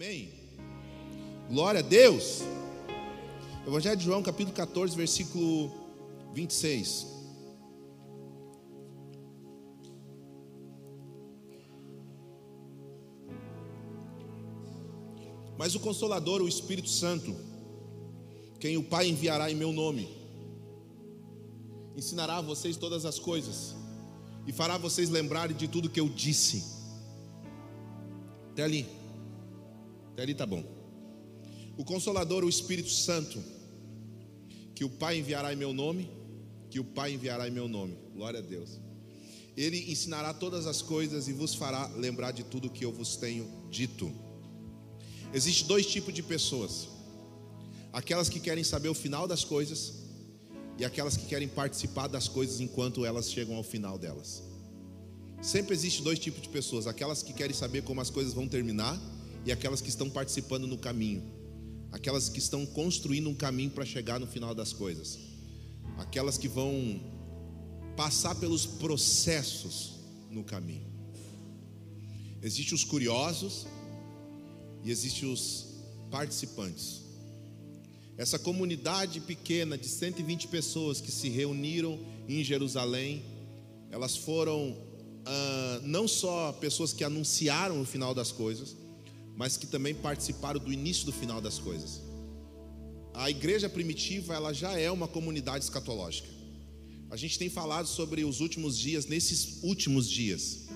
Amém? Glória a Deus. Evangelho de João, capítulo 14, versículo 26. Mas o Consolador, o Espírito Santo, quem o Pai enviará em meu nome, ensinará a vocês todas as coisas e fará vocês lembrarem de tudo que eu disse. Até ali. Até ali tá bom. O Consolador, o Espírito Santo, que o Pai enviará em meu nome, que o Pai enviará em meu nome. Glória a Deus. Ele ensinará todas as coisas e vos fará lembrar de tudo que eu vos tenho dito. Existem dois tipos de pessoas: aquelas que querem saber o final das coisas e aquelas que querem participar das coisas enquanto elas chegam ao final delas. Sempre existe dois tipos de pessoas: aquelas que querem saber como as coisas vão terminar e aquelas que estão participando no caminho, aquelas que estão construindo um caminho para chegar no final das coisas, aquelas que vão passar pelos processos no caminho. Existem os curiosos e existem os participantes. Essa comunidade pequena de 120 pessoas que se reuniram em Jerusalém, elas foram ah, não só pessoas que anunciaram o final das coisas, mas que também participaram do início do final das coisas. A igreja primitiva, ela já é uma comunidade escatológica. A gente tem falado sobre os últimos dias, nesses últimos dias,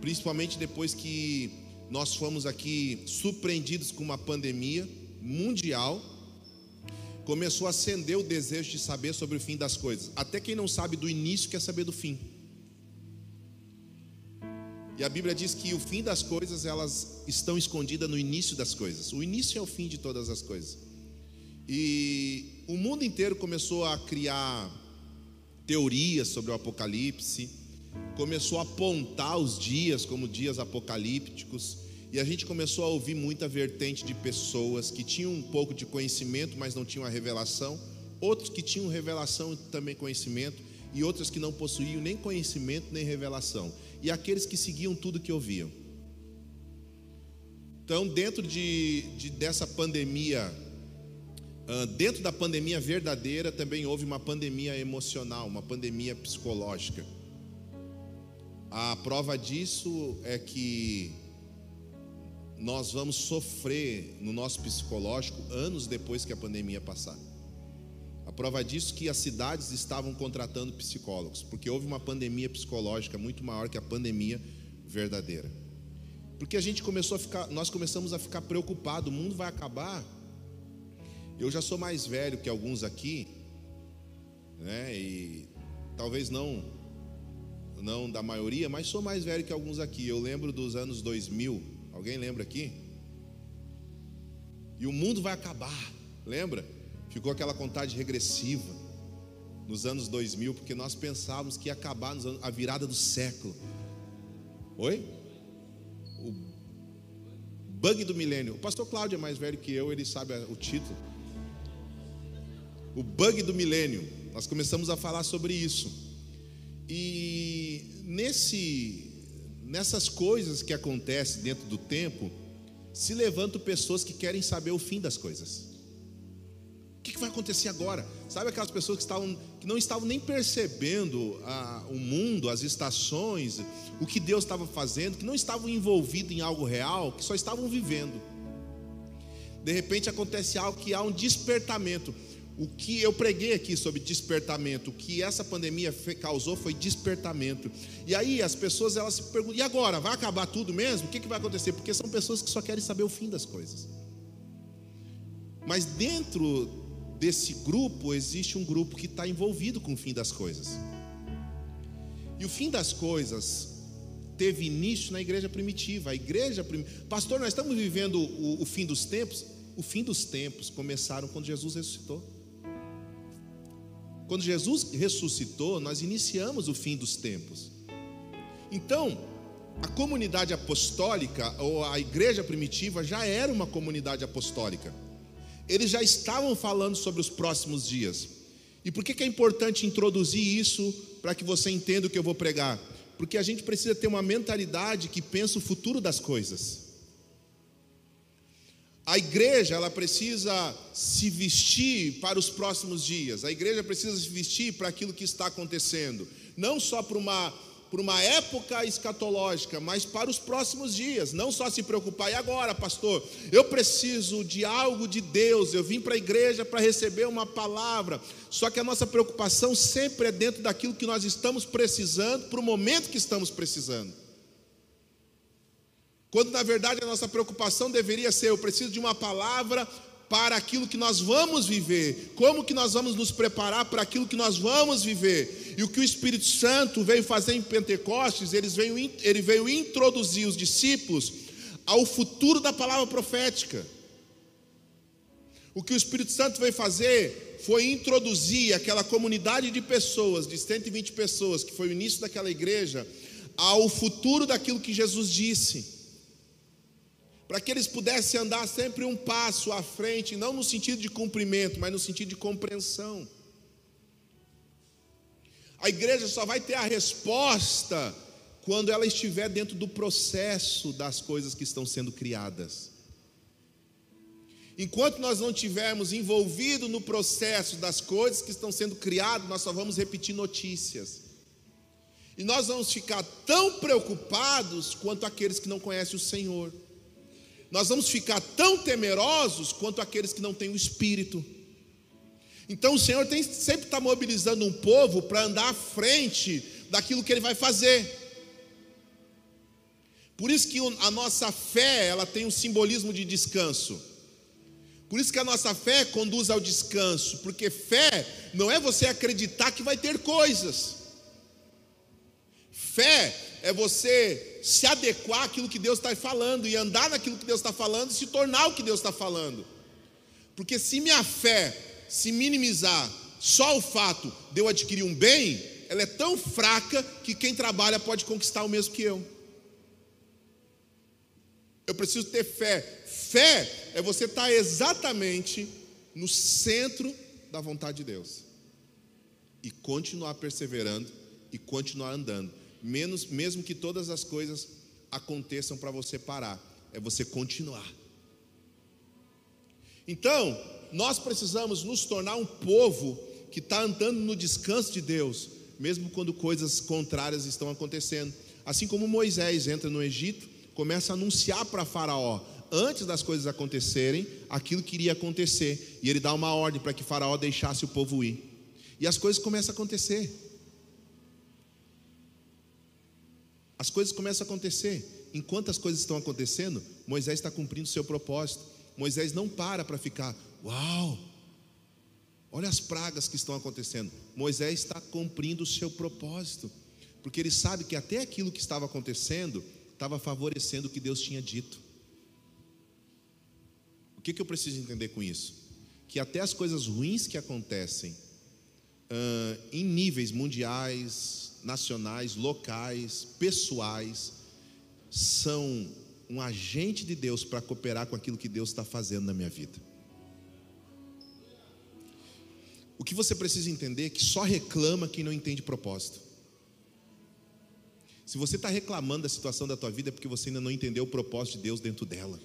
principalmente depois que nós fomos aqui surpreendidos com uma pandemia mundial, começou a acender o desejo de saber sobre o fim das coisas. Até quem não sabe do início quer saber do fim. E a Bíblia diz que o fim das coisas, elas estão escondidas no início das coisas. O início é o fim de todas as coisas. E o mundo inteiro começou a criar teorias sobre o Apocalipse, começou a apontar os dias como dias apocalípticos, e a gente começou a ouvir muita vertente de pessoas que tinham um pouco de conhecimento, mas não tinham a revelação, outros que tinham revelação e também conhecimento, e outros que não possuíam nem conhecimento nem revelação, e aqueles que seguiam tudo que ouviam. Então, dentro de, de dessa pandemia, dentro da pandemia verdadeira, também houve uma pandemia emocional, uma pandemia psicológica. A prova disso é que nós vamos sofrer no nosso psicológico anos depois que a pandemia passar. A prova disso é que as cidades estavam contratando psicólogos, porque houve uma pandemia psicológica muito maior que a pandemia verdadeira. Porque a gente começou a ficar, nós começamos a ficar preocupado, o mundo vai acabar. Eu já sou mais velho que alguns aqui, né? E talvez não não da maioria, mas sou mais velho que alguns aqui. Eu lembro dos anos 2000. Alguém lembra aqui? E o mundo vai acabar. Lembra? Ficou aquela contagem regressiva nos anos 2000, porque nós pensávamos que ia acabar anos, a virada do século. Oi? O bug do milênio. O pastor Cláudio é mais velho que eu, ele sabe o título. O bug do milênio. Nós começamos a falar sobre isso. E nesse nessas coisas que acontecem dentro do tempo, se levantam pessoas que querem saber o fim das coisas. O que vai acontecer agora? Sabe aquelas pessoas que, estavam, que não estavam nem percebendo a, o mundo, as estações, o que Deus estava fazendo, que não estavam envolvidos em algo real, que só estavam vivendo. De repente acontece algo que há um despertamento. O que eu preguei aqui sobre despertamento, o que essa pandemia causou foi despertamento. E aí as pessoas elas se perguntam: e agora? Vai acabar tudo mesmo? O que, que vai acontecer? Porque são pessoas que só querem saber o fim das coisas. Mas dentro desse grupo existe um grupo que está envolvido com o fim das coisas. E o fim das coisas teve início na igreja primitiva. A igreja primitiva. Pastor, nós estamos vivendo o, o fim dos tempos. O fim dos tempos começaram quando Jesus ressuscitou. Quando Jesus ressuscitou, nós iniciamos o fim dos tempos. Então, a comunidade apostólica ou a igreja primitiva já era uma comunidade apostólica eles já estavam falando sobre os próximos dias. E por que, que é importante introduzir isso para que você entenda o que eu vou pregar? Porque a gente precisa ter uma mentalidade que pensa o futuro das coisas. A igreja, ela precisa se vestir para os próximos dias. A igreja precisa se vestir para aquilo que está acontecendo, não só para uma para uma época escatológica, mas para os próximos dias. Não só se preocupar, e agora, pastor? Eu preciso de algo de Deus, eu vim para a igreja para receber uma palavra. Só que a nossa preocupação sempre é dentro daquilo que nós estamos precisando, para o momento que estamos precisando. Quando na verdade a nossa preocupação deveria ser: eu preciso de uma palavra para aquilo que nós vamos viver, como que nós vamos nos preparar para aquilo que nós vamos viver. E o que o Espírito Santo veio fazer em Pentecostes, ele veio, ele veio introduzir os discípulos ao futuro da palavra profética. O que o Espírito Santo veio fazer foi introduzir aquela comunidade de pessoas, de 120 pessoas, que foi o início daquela igreja, ao futuro daquilo que Jesus disse para que eles pudessem andar sempre um passo à frente, não no sentido de cumprimento, mas no sentido de compreensão. A igreja só vai ter a resposta quando ela estiver dentro do processo das coisas que estão sendo criadas. Enquanto nós não estivermos envolvidos no processo das coisas que estão sendo criadas, nós só vamos repetir notícias. E nós vamos ficar tão preocupados quanto aqueles que não conhecem o Senhor nós vamos ficar tão temerosos quanto aqueles que não têm o Espírito. Então o Senhor tem, sempre está mobilizando um povo para andar à frente daquilo que Ele vai fazer. Por isso que a nossa fé ela tem um simbolismo de descanso. Por isso que a nossa fé conduz ao descanso, porque fé não é você acreditar que vai ter coisas. Fé é você se adequar àquilo que Deus está falando e andar naquilo que Deus está falando e se tornar o que Deus está falando. Porque se minha fé se minimizar só o fato de eu adquirir um bem, ela é tão fraca que quem trabalha pode conquistar o mesmo que eu. Eu preciso ter fé. Fé é você estar exatamente no centro da vontade de Deus e continuar perseverando e continuar andando menos, mesmo que todas as coisas aconteçam para você parar, é você continuar. Então, nós precisamos nos tornar um povo que está andando no descanso de Deus, mesmo quando coisas contrárias estão acontecendo. Assim como Moisés entra no Egito, começa a anunciar para Faraó, antes das coisas acontecerem, aquilo que iria acontecer, e ele dá uma ordem para que Faraó deixasse o povo ir. E as coisas começam a acontecer. As coisas começam a acontecer. Enquanto as coisas estão acontecendo, Moisés está cumprindo o seu propósito. Moisés não para para ficar, uau, olha as pragas que estão acontecendo. Moisés está cumprindo o seu propósito, porque ele sabe que até aquilo que estava acontecendo estava favorecendo o que Deus tinha dito. O que, que eu preciso entender com isso? Que até as coisas ruins que acontecem uh, em níveis mundiais, nacionais, locais, pessoais, são um agente de Deus para cooperar com aquilo que Deus está fazendo na minha vida. O que você precisa entender é que só reclama quem não entende propósito. Se você está reclamando da situação da tua vida é porque você ainda não entendeu o propósito de Deus dentro dela.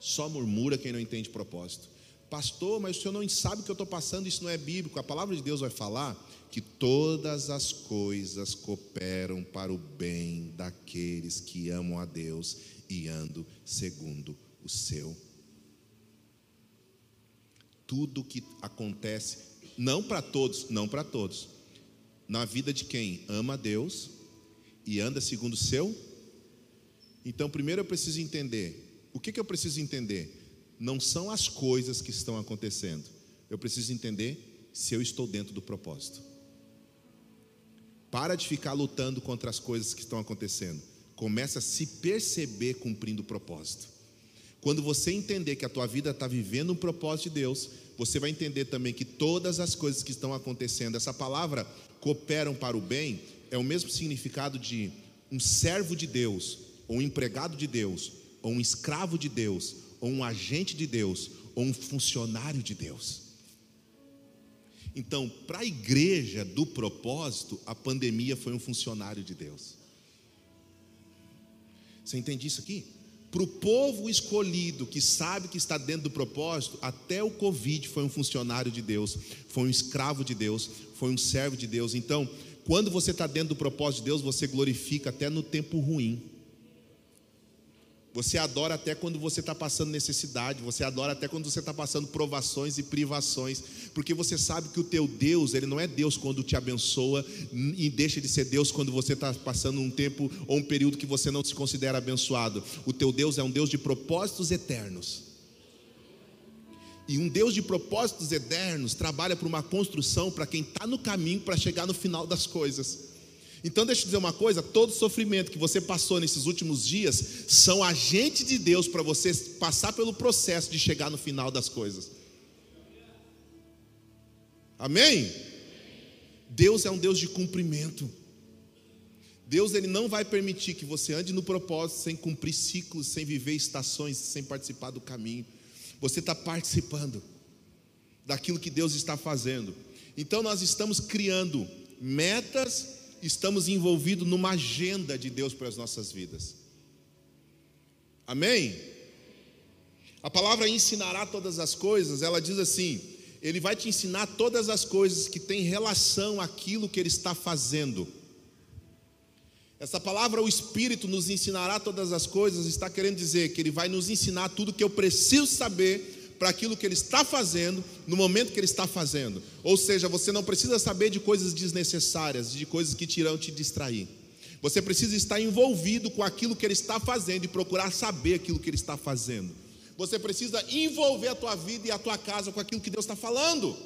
Só murmura quem não entende propósito. Pastor, mas o senhor não sabe o que eu estou passando, isso não é bíblico. A palavra de Deus vai falar que todas as coisas cooperam para o bem daqueles que amam a Deus e andam segundo o seu. Tudo que acontece, não para todos, não para todos, na vida de quem ama a Deus e anda segundo o seu. Então, primeiro eu preciso entender. O que, que eu preciso entender? Não são as coisas que estão acontecendo. Eu preciso entender se eu estou dentro do propósito. Para de ficar lutando contra as coisas que estão acontecendo. Começa a se perceber cumprindo o propósito. Quando você entender que a tua vida está vivendo um propósito de Deus, você vai entender também que todas as coisas que estão acontecendo, essa palavra cooperam para o bem, é o mesmo significado de um servo de Deus, ou um empregado de Deus, ou um escravo de Deus, ou um agente de Deus, ou um funcionário de Deus. Então, para a igreja do propósito, a pandemia foi um funcionário de Deus. Você entende isso aqui? Para o povo escolhido, que sabe que está dentro do propósito, até o Covid foi um funcionário de Deus, foi um escravo de Deus, foi um servo de Deus. Então, quando você está dentro do propósito de Deus, você glorifica até no tempo ruim. Você adora até quando você está passando necessidade, você adora até quando você está passando provações e privações, porque você sabe que o teu Deus, ele não é Deus quando te abençoa e deixa de ser Deus quando você está passando um tempo ou um período que você não se considera abençoado. O teu Deus é um Deus de propósitos eternos. E um Deus de propósitos eternos trabalha para uma construção para quem está no caminho para chegar no final das coisas. Então, deixa eu dizer uma coisa: todo sofrimento que você passou nesses últimos dias são agentes de Deus para você passar pelo processo de chegar no final das coisas. Amém? Deus é um Deus de cumprimento. Deus ele não vai permitir que você ande no propósito sem cumprir ciclos, sem viver estações, sem participar do caminho. Você está participando daquilo que Deus está fazendo. Então nós estamos criando metas estamos envolvidos numa agenda de Deus para as nossas vidas. Amém? A palavra ensinará todas as coisas, ela diz assim: Ele vai te ensinar todas as coisas que têm relação àquilo que Ele está fazendo. Essa palavra, o Espírito nos ensinará todas as coisas, está querendo dizer que Ele vai nos ensinar tudo que eu preciso saber para aquilo que ele está fazendo, no momento que ele está fazendo. Ou seja, você não precisa saber de coisas desnecessárias, de coisas que te irão te distrair. Você precisa estar envolvido com aquilo que ele está fazendo e procurar saber aquilo que ele está fazendo. Você precisa envolver a tua vida e a tua casa com aquilo que Deus está falando.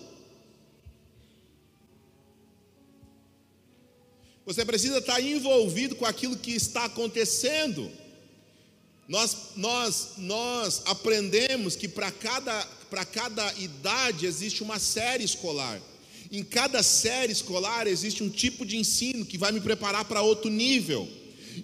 Você precisa estar envolvido com aquilo que está acontecendo. Nós, nós, nós aprendemos que para cada, cada idade existe uma série escolar. Em cada série escolar existe um tipo de ensino que vai me preparar para outro nível.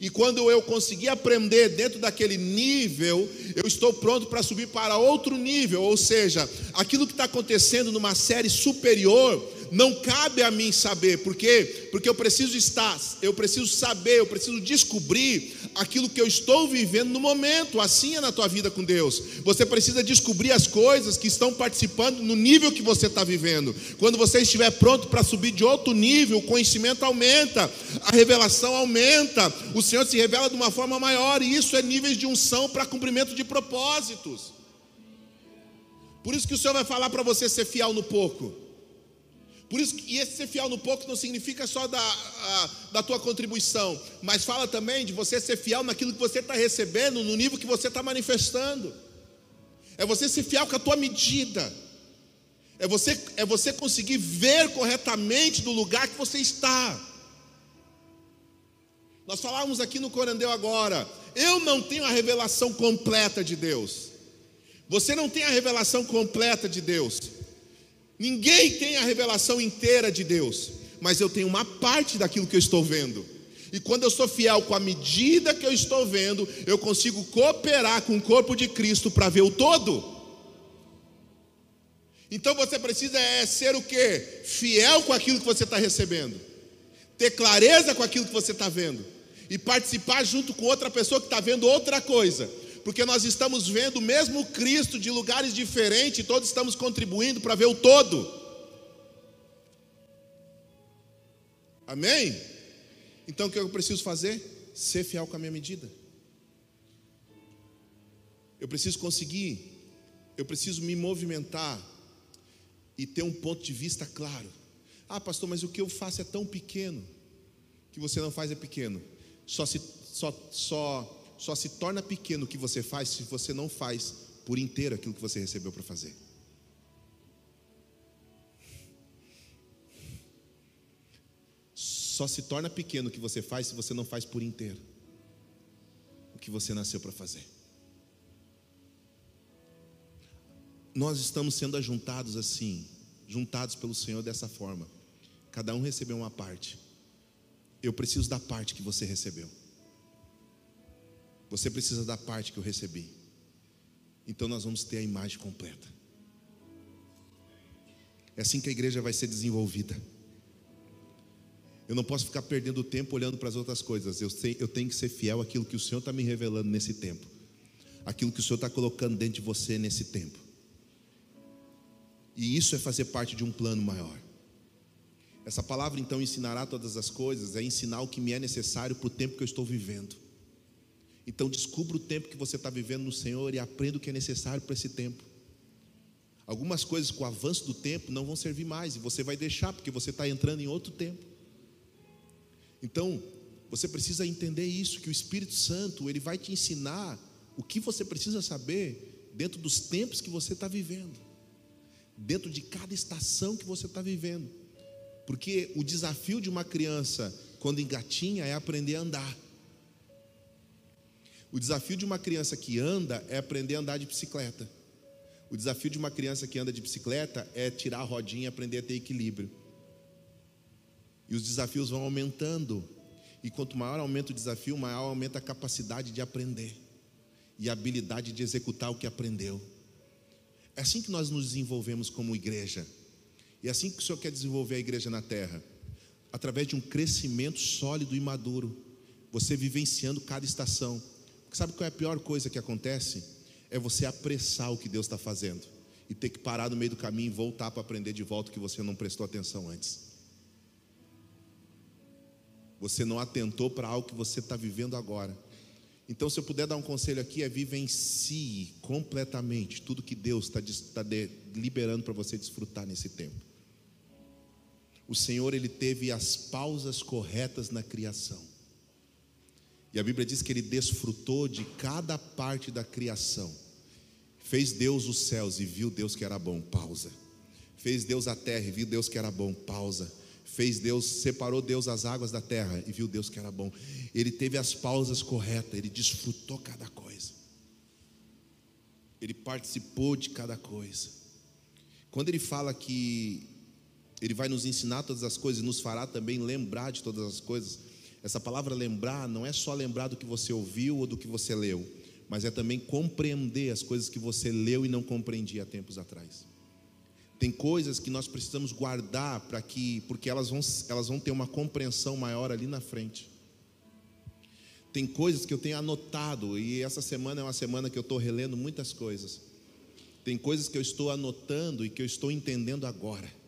E quando eu conseguir aprender dentro daquele nível, eu estou pronto para subir para outro nível. Ou seja, aquilo que está acontecendo numa série superior não cabe a mim saber, por quê? Porque eu preciso estar, eu preciso saber, eu preciso descobrir aquilo que eu estou vivendo no momento. Assim é na tua vida com Deus. Você precisa descobrir as coisas que estão participando no nível que você está vivendo. Quando você estiver pronto para subir de outro nível, o conhecimento aumenta, a revelação aumenta, o Senhor se revela de uma forma maior, e isso é níveis de unção para cumprimento de propósitos. Por isso que o Senhor vai falar para você ser fiel no pouco. Por isso, e esse ser fiel no pouco não significa só da, a, da tua contribuição, mas fala também de você ser fiel naquilo que você está recebendo, no nível que você está manifestando. É você ser fiel com a tua medida. É você, é você conseguir ver corretamente do lugar que você está. Nós falávamos aqui no Corandeu agora. Eu não tenho a revelação completa de Deus. Você não tem a revelação completa de Deus. Ninguém tem a revelação inteira de Deus, mas eu tenho uma parte daquilo que eu estou vendo. E quando eu sou fiel com a medida que eu estou vendo, eu consigo cooperar com o corpo de Cristo para ver o todo. Então você precisa é ser o que? Fiel com aquilo que você está recebendo, ter clareza com aquilo que você está vendo, e participar junto com outra pessoa que está vendo outra coisa porque nós estamos vendo o mesmo Cristo de lugares diferentes, todos estamos contribuindo para ver o todo. Amém? Então o que eu preciso fazer? Ser fiel com a minha medida. Eu preciso conseguir, eu preciso me movimentar e ter um ponto de vista claro. Ah, pastor, mas o que eu faço é tão pequeno que você não faz é pequeno. Só se só só só se torna pequeno o que você faz se você não faz por inteiro aquilo que você recebeu para fazer. Só se torna pequeno o que você faz se você não faz por inteiro o que você nasceu para fazer. Nós estamos sendo ajuntados assim, juntados pelo Senhor dessa forma. Cada um recebeu uma parte. Eu preciso da parte que você recebeu. Você precisa da parte que eu recebi. Então nós vamos ter a imagem completa. É assim que a igreja vai ser desenvolvida. Eu não posso ficar perdendo tempo olhando para as outras coisas. Eu, sei, eu tenho que ser fiel àquilo que o Senhor está me revelando nesse tempo. aquilo que o Senhor está colocando dentro de você nesse tempo. E isso é fazer parte de um plano maior. Essa palavra então ensinará todas as coisas, é ensinar o que me é necessário para o tempo que eu estou vivendo. Então descubra o tempo que você está vivendo no Senhor e aprenda o que é necessário para esse tempo. Algumas coisas com o avanço do tempo não vão servir mais e você vai deixar porque você está entrando em outro tempo. Então, você precisa entender isso, que o Espírito Santo, ele vai te ensinar o que você precisa saber dentro dos tempos que você está vivendo, dentro de cada estação que você está vivendo. Porque o desafio de uma criança, quando engatinha, é aprender a andar. O desafio de uma criança que anda é aprender a andar de bicicleta. O desafio de uma criança que anda de bicicleta é tirar a rodinha e aprender a ter equilíbrio. E os desafios vão aumentando. E quanto maior aumenta o desafio, maior aumenta a capacidade de aprender e a habilidade de executar o que aprendeu. É assim que nós nos desenvolvemos como igreja. E é assim que o Senhor quer desenvolver a igreja na terra através de um crescimento sólido e maduro. Você vivenciando cada estação. Sabe qual é a pior coisa que acontece? é você apressar o que Deus está fazendo e ter que parar no meio do caminho e voltar para aprender de volta o que você não prestou atenção antes. Você não atentou para algo que você está vivendo agora. Então, se eu puder dar um conselho aqui, é vivencie completamente tudo que Deus está tá liberando para você desfrutar nesse tempo. O Senhor, Ele teve as pausas corretas na criação. E a Bíblia diz que ele desfrutou de cada parte da criação. Fez Deus os céus e viu Deus que era bom, pausa. Fez Deus a terra e viu Deus que era bom, pausa. Fez Deus, separou Deus as águas da terra e viu Deus que era bom. Ele teve as pausas corretas, ele desfrutou cada coisa. Ele participou de cada coisa. Quando ele fala que ele vai nos ensinar todas as coisas e nos fará também lembrar de todas as coisas, essa palavra lembrar não é só lembrar do que você ouviu ou do que você leu, mas é também compreender as coisas que você leu e não compreendia há tempos atrás. Tem coisas que nós precisamos guardar para que, porque elas vão, elas vão ter uma compreensão maior ali na frente. Tem coisas que eu tenho anotado, e essa semana é uma semana que eu estou relendo muitas coisas. Tem coisas que eu estou anotando e que eu estou entendendo agora.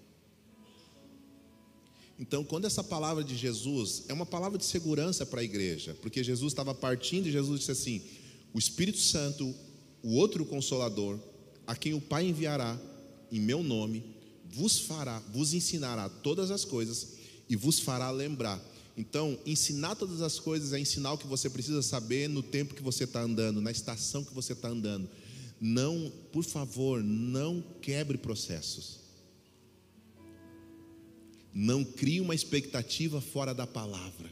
Então, quando essa palavra de Jesus é uma palavra de segurança para a igreja, porque Jesus estava partindo e Jesus disse assim: O Espírito Santo, o outro consolador, a quem o Pai enviará em meu nome, vos fará, vos ensinará todas as coisas e vos fará lembrar. Então, ensinar todas as coisas é ensinar o que você precisa saber no tempo que você está andando, na estação que você está andando. Não, por favor, não quebre processos. Não crie uma expectativa fora da palavra.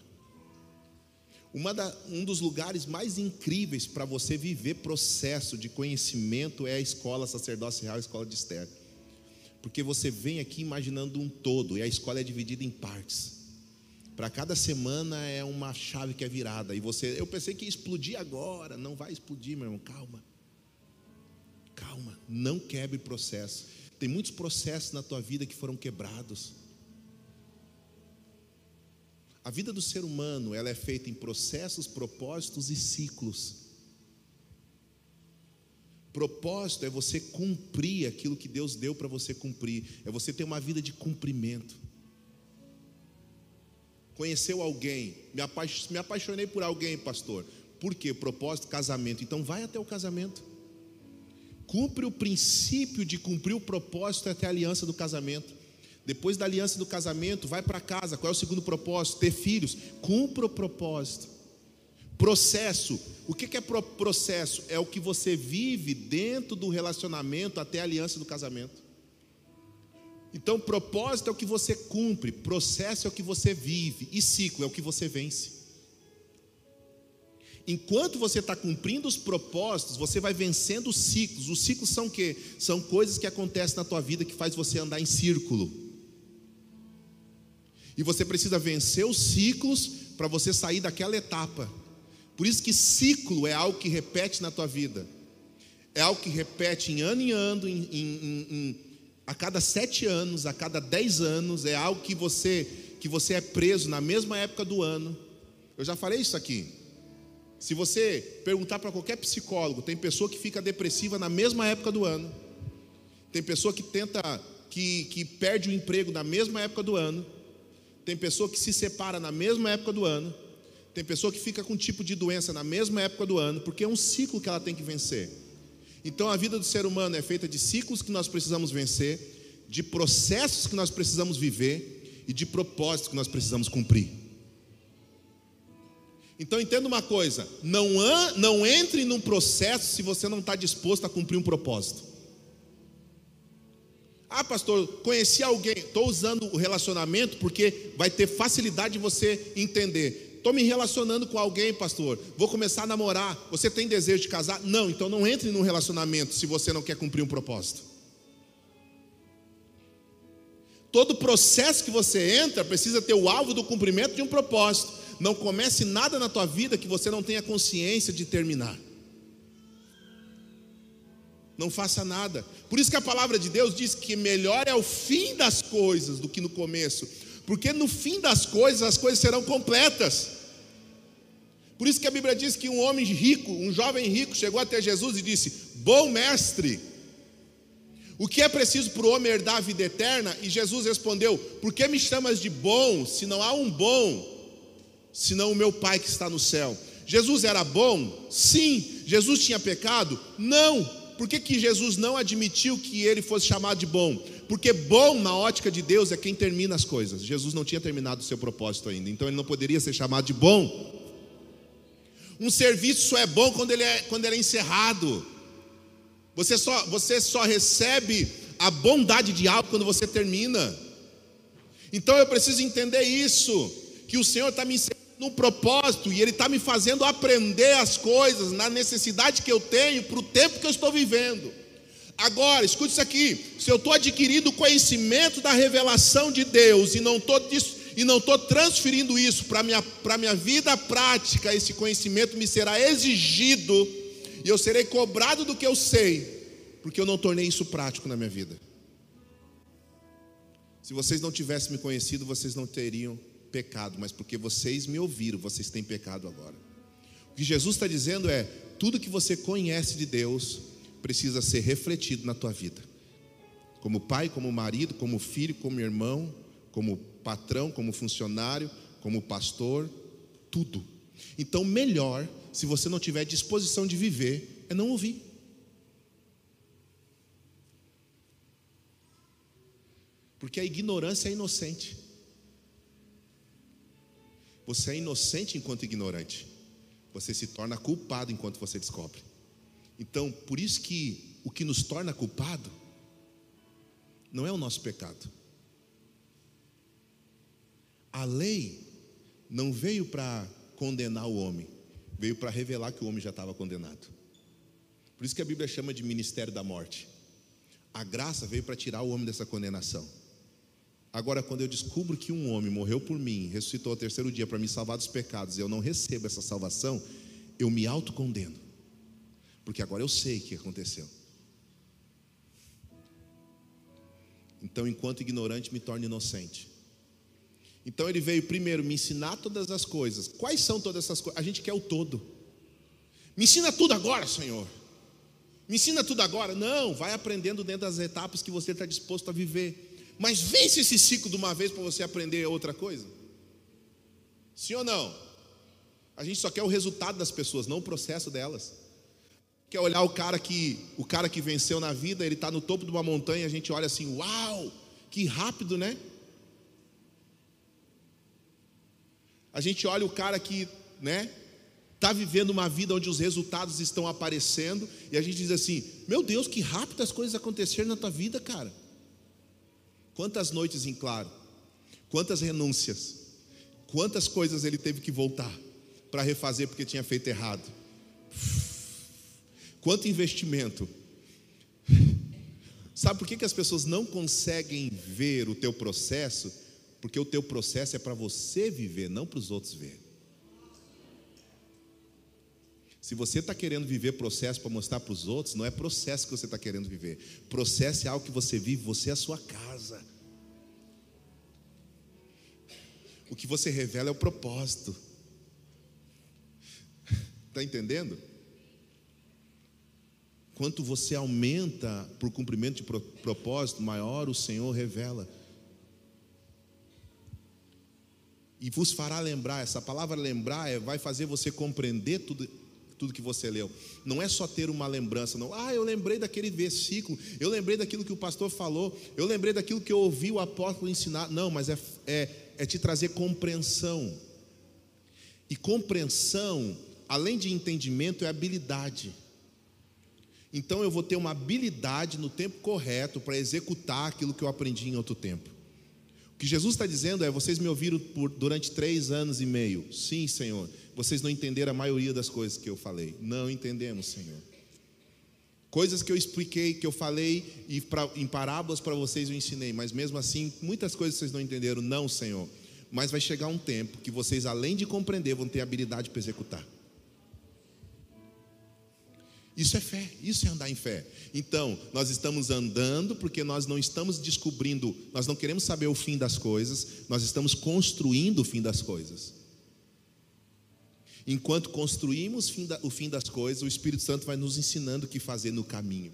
Da, um dos lugares mais incríveis para você viver processo de conhecimento é a escola sacerdócio real, a escola de Esther. Porque você vem aqui imaginando um todo e a escola é dividida em partes. Para cada semana é uma chave que é virada. E você, eu pensei que ia explodir agora, não vai explodir, meu irmão. Calma. Calma, não quebre processo. Tem muitos processos na tua vida que foram quebrados. A vida do ser humano, ela é feita em processos, propósitos e ciclos. Propósito é você cumprir aquilo que Deus deu para você cumprir, é você ter uma vida de cumprimento. Conheceu alguém, me apaixonei por alguém, pastor. Por quê? Propósito, casamento. Então vai até o casamento. Cumpre o princípio de cumprir o propósito até a aliança do casamento. Depois da aliança do casamento, vai para casa. Qual é o segundo propósito? Ter filhos. Cumpra o propósito. Processo. O que é processo? É o que você vive dentro do relacionamento até a aliança do casamento. Então, propósito é o que você cumpre, processo é o que você vive, e ciclo é o que você vence. Enquanto você está cumprindo os propósitos, você vai vencendo os ciclos. Os ciclos são o quê? São coisas que acontecem na tua vida que faz você andar em círculo. E você precisa vencer os ciclos para você sair daquela etapa. Por isso que ciclo é algo que repete na tua vida. É algo que repete em ano em ano, em, em, em, a cada sete anos, a cada dez anos. É algo que você que você é preso na mesma época do ano. Eu já falei isso aqui. Se você perguntar para qualquer psicólogo, tem pessoa que fica depressiva na mesma época do ano. Tem pessoa que tenta, que, que perde o emprego na mesma época do ano. Tem pessoa que se separa na mesma época do ano. Tem pessoa que fica com um tipo de doença na mesma época do ano, porque é um ciclo que ela tem que vencer. Então a vida do ser humano é feita de ciclos que nós precisamos vencer, de processos que nós precisamos viver e de propósitos que nós precisamos cumprir. Então entenda uma coisa: não, não entre num processo se você não está disposto a cumprir um propósito. Ah, pastor, conheci alguém, estou usando o relacionamento porque vai ter facilidade de você entender. Estou me relacionando com alguém, pastor. Vou começar a namorar. Você tem desejo de casar? Não, então não entre num relacionamento se você não quer cumprir um propósito. Todo processo que você entra precisa ter o alvo do cumprimento de um propósito. Não comece nada na tua vida que você não tenha consciência de terminar. Não faça nada. Por isso que a palavra de Deus diz que melhor é o fim das coisas do que no começo, porque no fim das coisas as coisas serão completas. Por isso que a Bíblia diz que um homem rico, um jovem rico, chegou até Jesus e disse: Bom mestre, o que é preciso para o homem herdar a vida eterna? E Jesus respondeu: Por que me chamas de bom, se não há um bom? senão o meu Pai que está no céu. Jesus era bom? Sim. Jesus tinha pecado? Não. Por que, que Jesus não admitiu que ele fosse chamado de bom? Porque bom na ótica de Deus é quem termina as coisas. Jesus não tinha terminado o seu propósito ainda, então ele não poderia ser chamado de bom. Um serviço só é bom quando ele é, quando ele é encerrado. Você só, você só recebe a bondade de algo quando você termina. Então eu preciso entender isso, que o Senhor está me ensinando no propósito e Ele está me fazendo aprender as coisas na necessidade que eu tenho para o tempo que eu estou vivendo. Agora, escute isso aqui: se eu estou adquirindo conhecimento da revelação de Deus e não estou e não estou transferindo isso para a minha, minha vida prática, esse conhecimento me será exigido e eu serei cobrado do que eu sei, porque eu não tornei isso prático na minha vida. Se vocês não tivessem me conhecido, vocês não teriam pecado, mas porque vocês me ouviram, vocês têm pecado agora. O que Jesus está dizendo é: tudo que você conhece de Deus precisa ser refletido na tua vida, como pai, como marido, como filho, como irmão, como patrão, como funcionário, como pastor, tudo. Então, melhor, se você não tiver disposição de viver, é não ouvir. Porque a ignorância é inocente. Você é inocente enquanto ignorante. Você se torna culpado enquanto você descobre. Então, por isso que o que nos torna culpado não é o nosso pecado. A lei não veio para condenar o homem, veio para revelar que o homem já estava condenado. Por isso que a Bíblia chama de ministério da morte. A graça veio para tirar o homem dessa condenação. Agora, quando eu descubro que um homem morreu por mim, ressuscitou ao terceiro dia para me salvar dos pecados, e eu não recebo essa salvação, eu me autocondeno. Porque agora eu sei o que aconteceu. Então, enquanto ignorante, me torno inocente. Então, ele veio primeiro me ensinar todas as coisas. Quais são todas essas coisas? A gente quer o todo. Me ensina tudo agora, Senhor. Me ensina tudo agora. Não, vai aprendendo dentro das etapas que você está disposto a viver. Mas vence esse ciclo de uma vez para você aprender outra coisa? Sim ou não? A gente só quer o resultado das pessoas, não o processo delas. Quer olhar o cara que o cara que venceu na vida, ele está no topo de uma montanha, a gente olha assim, uau, que rápido, né? A gente olha o cara que, né, está vivendo uma vida onde os resultados estão aparecendo, e a gente diz assim: Meu Deus, que rápido as coisas aconteceram na tua vida, cara. Quantas noites em claro, quantas renúncias, quantas coisas ele teve que voltar para refazer porque tinha feito errado. Quanto investimento. Sabe por que, que as pessoas não conseguem ver o teu processo? Porque o teu processo é para você viver, não para os outros ver. Se você está querendo viver processo para mostrar para os outros, não é processo que você está querendo viver. Processo é algo que você vive, você é a sua casa. O que você revela é o propósito. Está entendendo? Quanto você aumenta por cumprimento de propósito, maior o Senhor revela. E vos fará lembrar, essa palavra lembrar é, vai fazer você compreender tudo, tudo que você leu. Não é só ter uma lembrança, não. Ah, eu lembrei daquele versículo, eu lembrei daquilo que o pastor falou, eu lembrei daquilo que eu ouvi o apóstolo ensinar. Não, mas é, é, é te trazer compreensão. E compreensão, além de entendimento, é habilidade. Então eu vou ter uma habilidade no tempo correto para executar aquilo que eu aprendi em outro tempo. O que Jesus está dizendo é: vocês me ouviram por, durante três anos e meio. Sim, Senhor. Vocês não entenderam a maioria das coisas que eu falei. Não entendemos, Senhor. Coisas que eu expliquei, que eu falei e pra, em parábolas para vocês eu ensinei, mas mesmo assim, muitas coisas vocês não entenderam. Não, Senhor. Mas vai chegar um tempo que vocês, além de compreender, vão ter habilidade para executar. Isso é fé, isso é andar em fé. Então, nós estamos andando porque nós não estamos descobrindo, nós não queremos saber o fim das coisas, nós estamos construindo o fim das coisas. Enquanto construímos o fim das coisas, o Espírito Santo vai nos ensinando o que fazer no caminho.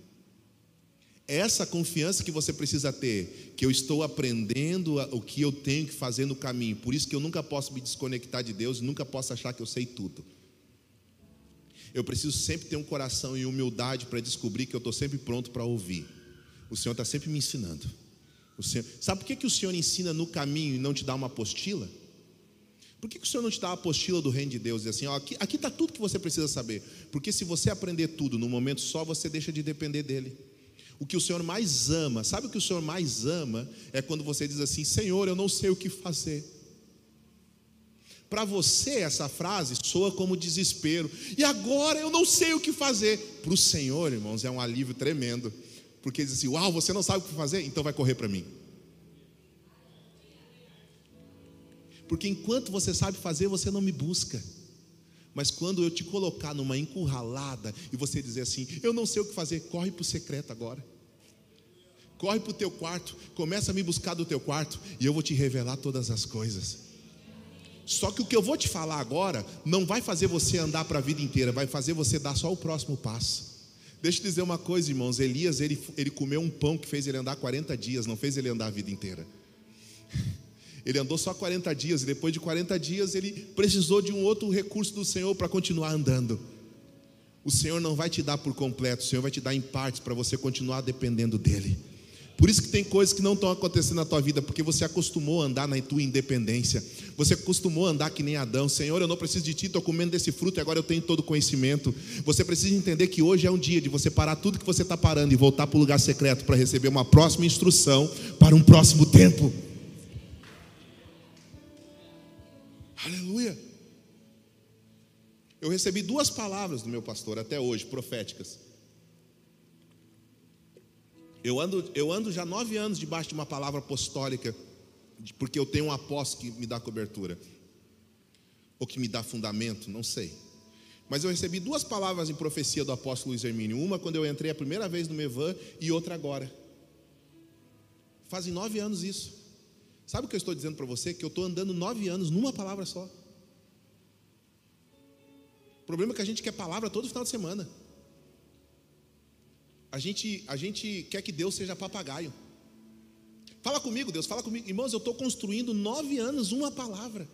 Essa confiança que você precisa ter, que eu estou aprendendo o que eu tenho que fazer no caminho, por isso que eu nunca posso me desconectar de Deus, nunca posso achar que eu sei tudo. Eu preciso sempre ter um coração e humildade para descobrir que eu estou sempre pronto para ouvir. O Senhor está sempre me ensinando. O Senhor... Sabe por que, que o Senhor ensina no caminho e não te dá uma apostila? Por que, que o Senhor não te dá a apostila do reino de Deus? E assim, ó, aqui está tudo que você precisa saber. Porque se você aprender tudo num momento só, você deixa de depender dele. O que o Senhor mais ama, sabe o que o Senhor mais ama? É quando você diz assim: Senhor, eu não sei o que fazer. Para você, essa frase soa como desespero. E agora eu não sei o que fazer. Para o Senhor, irmãos, é um alívio tremendo. Porque diz assim: Uau, você não sabe o que fazer? Então vai correr para mim. Porque enquanto você sabe fazer, você não me busca. Mas quando eu te colocar numa encurralada e você dizer assim: Eu não sei o que fazer, corre para o secreto agora. Corre para o teu quarto, começa a me buscar do teu quarto e eu vou te revelar todas as coisas. Só que o que eu vou te falar agora não vai fazer você andar para a vida inteira, vai fazer você dar só o próximo passo. Deixa eu dizer uma coisa, irmãos. Elias, ele, ele comeu um pão que fez ele andar 40 dias, não fez ele andar a vida inteira. Ele andou só 40 dias e depois de 40 dias ele precisou de um outro recurso do Senhor para continuar andando. O Senhor não vai te dar por completo, o Senhor vai te dar em partes para você continuar dependendo dEle. Por isso que tem coisas que não estão acontecendo na tua vida, porque você acostumou a andar na tua independência. Você acostumou a andar que nem Adão. Senhor, eu não preciso de ti, estou comendo desse fruto e agora eu tenho todo o conhecimento. Você precisa entender que hoje é um dia de você parar tudo que você está parando e voltar para o lugar secreto para receber uma próxima instrução para um próximo tempo. Aleluia. Eu recebi duas palavras do meu pastor até hoje, proféticas. Eu ando, eu ando já nove anos debaixo de uma palavra apostólica, porque eu tenho um apóstolo que me dá cobertura, ou que me dá fundamento, não sei. Mas eu recebi duas palavras em profecia do apóstolo Luiz Hermínio: uma quando eu entrei a primeira vez no Mevan e outra agora. Fazem nove anos isso. Sabe o que eu estou dizendo para você? Que eu estou andando nove anos numa palavra só. O problema é que a gente quer palavra todo final de semana. A gente, a gente quer que Deus seja papagaio. Fala comigo, Deus, fala comigo. Irmãos, eu estou construindo nove anos uma palavra.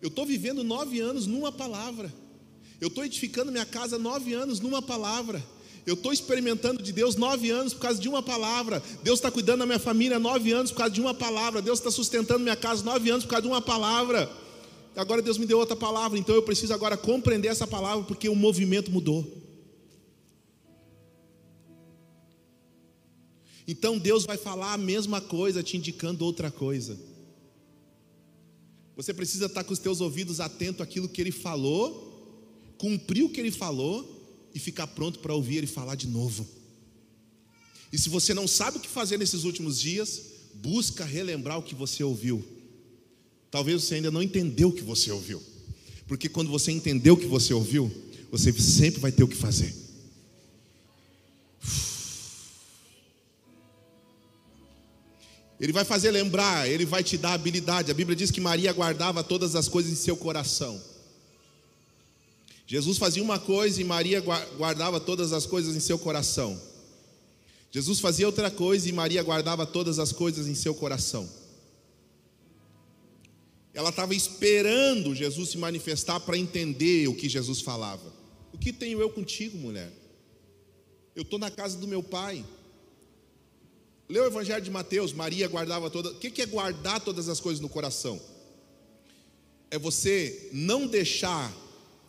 Eu estou vivendo nove anos numa palavra. Eu estou edificando minha casa nove anos numa palavra. Eu estou experimentando de Deus nove anos por causa de uma palavra. Deus está cuidando da minha família nove anos por causa de uma palavra. Deus está sustentando minha casa nove anos por causa de uma palavra. Agora Deus me deu outra palavra, então eu preciso agora compreender essa palavra porque o movimento mudou. Então Deus vai falar a mesma coisa, te indicando outra coisa. Você precisa estar com os teus ouvidos atentos àquilo que Ele falou, cumprir o que Ele falou e ficar pronto para ouvir Ele falar de novo. E se você não sabe o que fazer nesses últimos dias, busca relembrar o que você ouviu. Talvez você ainda não entendeu o que você ouviu, porque quando você entendeu o que você ouviu, você sempre vai ter o que fazer. Ele vai fazer lembrar, ele vai te dar habilidade. A Bíblia diz que Maria guardava todas as coisas em seu coração. Jesus fazia uma coisa e Maria guardava todas as coisas em seu coração. Jesus fazia outra coisa e Maria guardava todas as coisas em seu coração. Ela estava esperando Jesus se manifestar para entender o que Jesus falava. O que tenho eu contigo, mulher? Eu estou na casa do meu pai. Leu o Evangelho de Mateus, Maria guardava todas. O que é guardar todas as coisas no coração? É você não deixar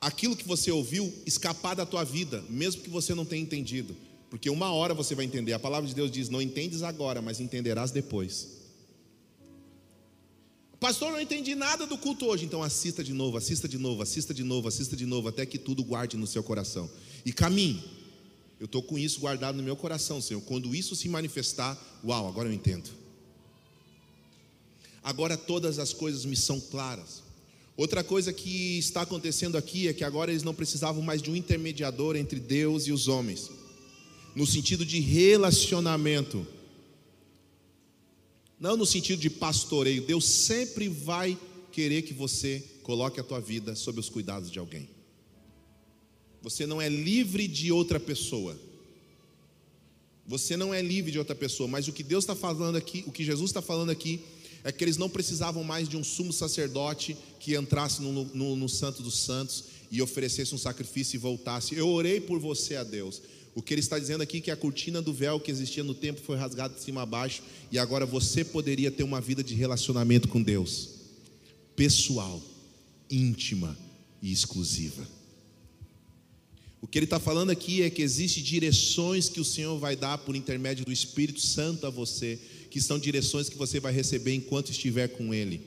aquilo que você ouviu escapar da tua vida, mesmo que você não tenha entendido. Porque uma hora você vai entender. A palavra de Deus diz: Não entendes agora, mas entenderás depois. Pastor, não entendi nada do culto hoje. Então assista de novo, assista de novo, assista de novo, assista de novo, até que tudo guarde no seu coração. E caminhe. Eu estou com isso guardado no meu coração, Senhor. Quando isso se manifestar, uau, agora eu entendo. Agora todas as coisas me são claras. Outra coisa que está acontecendo aqui é que agora eles não precisavam mais de um intermediador entre Deus e os homens, no sentido de relacionamento não no sentido de pastoreio. Deus sempre vai querer que você coloque a tua vida sob os cuidados de alguém. Você não é livre de outra pessoa. Você não é livre de outra pessoa, mas o que Deus está falando aqui, o que Jesus está falando aqui, é que eles não precisavam mais de um sumo sacerdote que entrasse no, no, no Santo dos Santos e oferecesse um sacrifício e voltasse. Eu orei por você a Deus. O que ele está dizendo aqui é que a cortina do véu que existia no tempo foi rasgada de cima a baixo e agora você poderia ter uma vida de relacionamento com Deus, pessoal, íntima e exclusiva. O que ele está falando aqui é que existem direções que o Senhor vai dar por intermédio do Espírito Santo a você, que são direções que você vai receber enquanto estiver com Ele.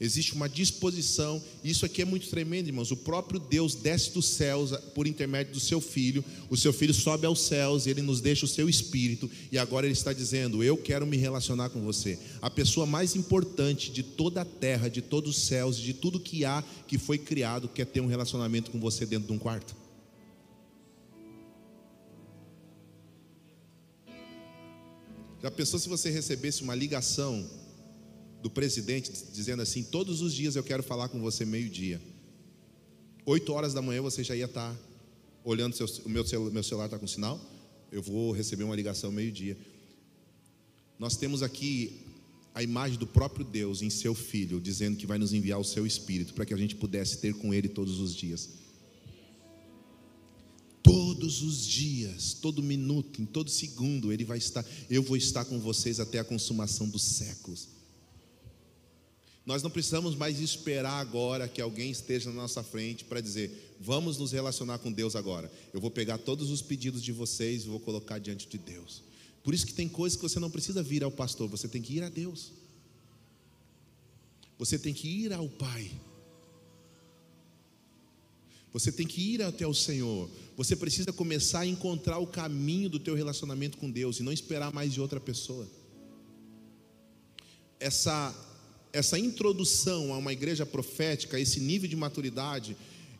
Existe uma disposição, isso aqui é muito tremendo, irmãos. O próprio Deus desce dos céus por intermédio do seu filho, o seu filho sobe aos céus, ele nos deixa o seu espírito, e agora ele está dizendo: Eu quero me relacionar com você. A pessoa mais importante de toda a terra, de todos os céus, de tudo que há que foi criado, quer ter um relacionamento com você dentro de um quarto. Já pensou se você recebesse uma ligação do presidente dizendo assim: todos os dias eu quero falar com você meio-dia. Oito horas da manhã você já ia estar olhando seu, o meu, meu celular está com sinal. Eu vou receber uma ligação meio-dia. Nós temos aqui a imagem do próprio Deus em seu Filho, dizendo que vai nos enviar o seu Espírito para que a gente pudesse ter com Ele todos os dias. Todos os dias, todo minuto, em todo segundo, Ele vai estar. Eu vou estar com vocês até a consumação dos séculos. Nós não precisamos mais esperar agora que alguém esteja na nossa frente para dizer, vamos nos relacionar com Deus agora. Eu vou pegar todos os pedidos de vocês e vou colocar diante de Deus. Por isso que tem coisas que você não precisa vir ao pastor, você tem que ir a Deus. Você tem que ir ao Pai. Você tem que ir até o Senhor. Você precisa começar a encontrar o caminho do teu relacionamento com Deus e não esperar mais de outra pessoa. Essa essa introdução a uma igreja profética, esse nível de maturidade,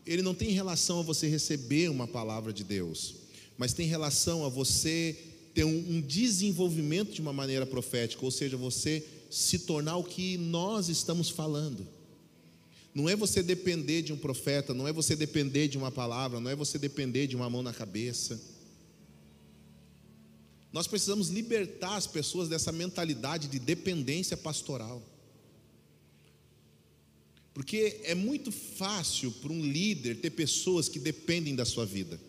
ele não tem relação a você receber uma palavra de Deus, mas tem relação a você ter um, um desenvolvimento de uma maneira profética, ou seja, você se tornar o que nós estamos falando. Não é você depender de um profeta, não é você depender de uma palavra, não é você depender de uma mão na cabeça. Nós precisamos libertar as pessoas dessa mentalidade de dependência pastoral. Porque é muito fácil para um líder ter pessoas que dependem da sua vida.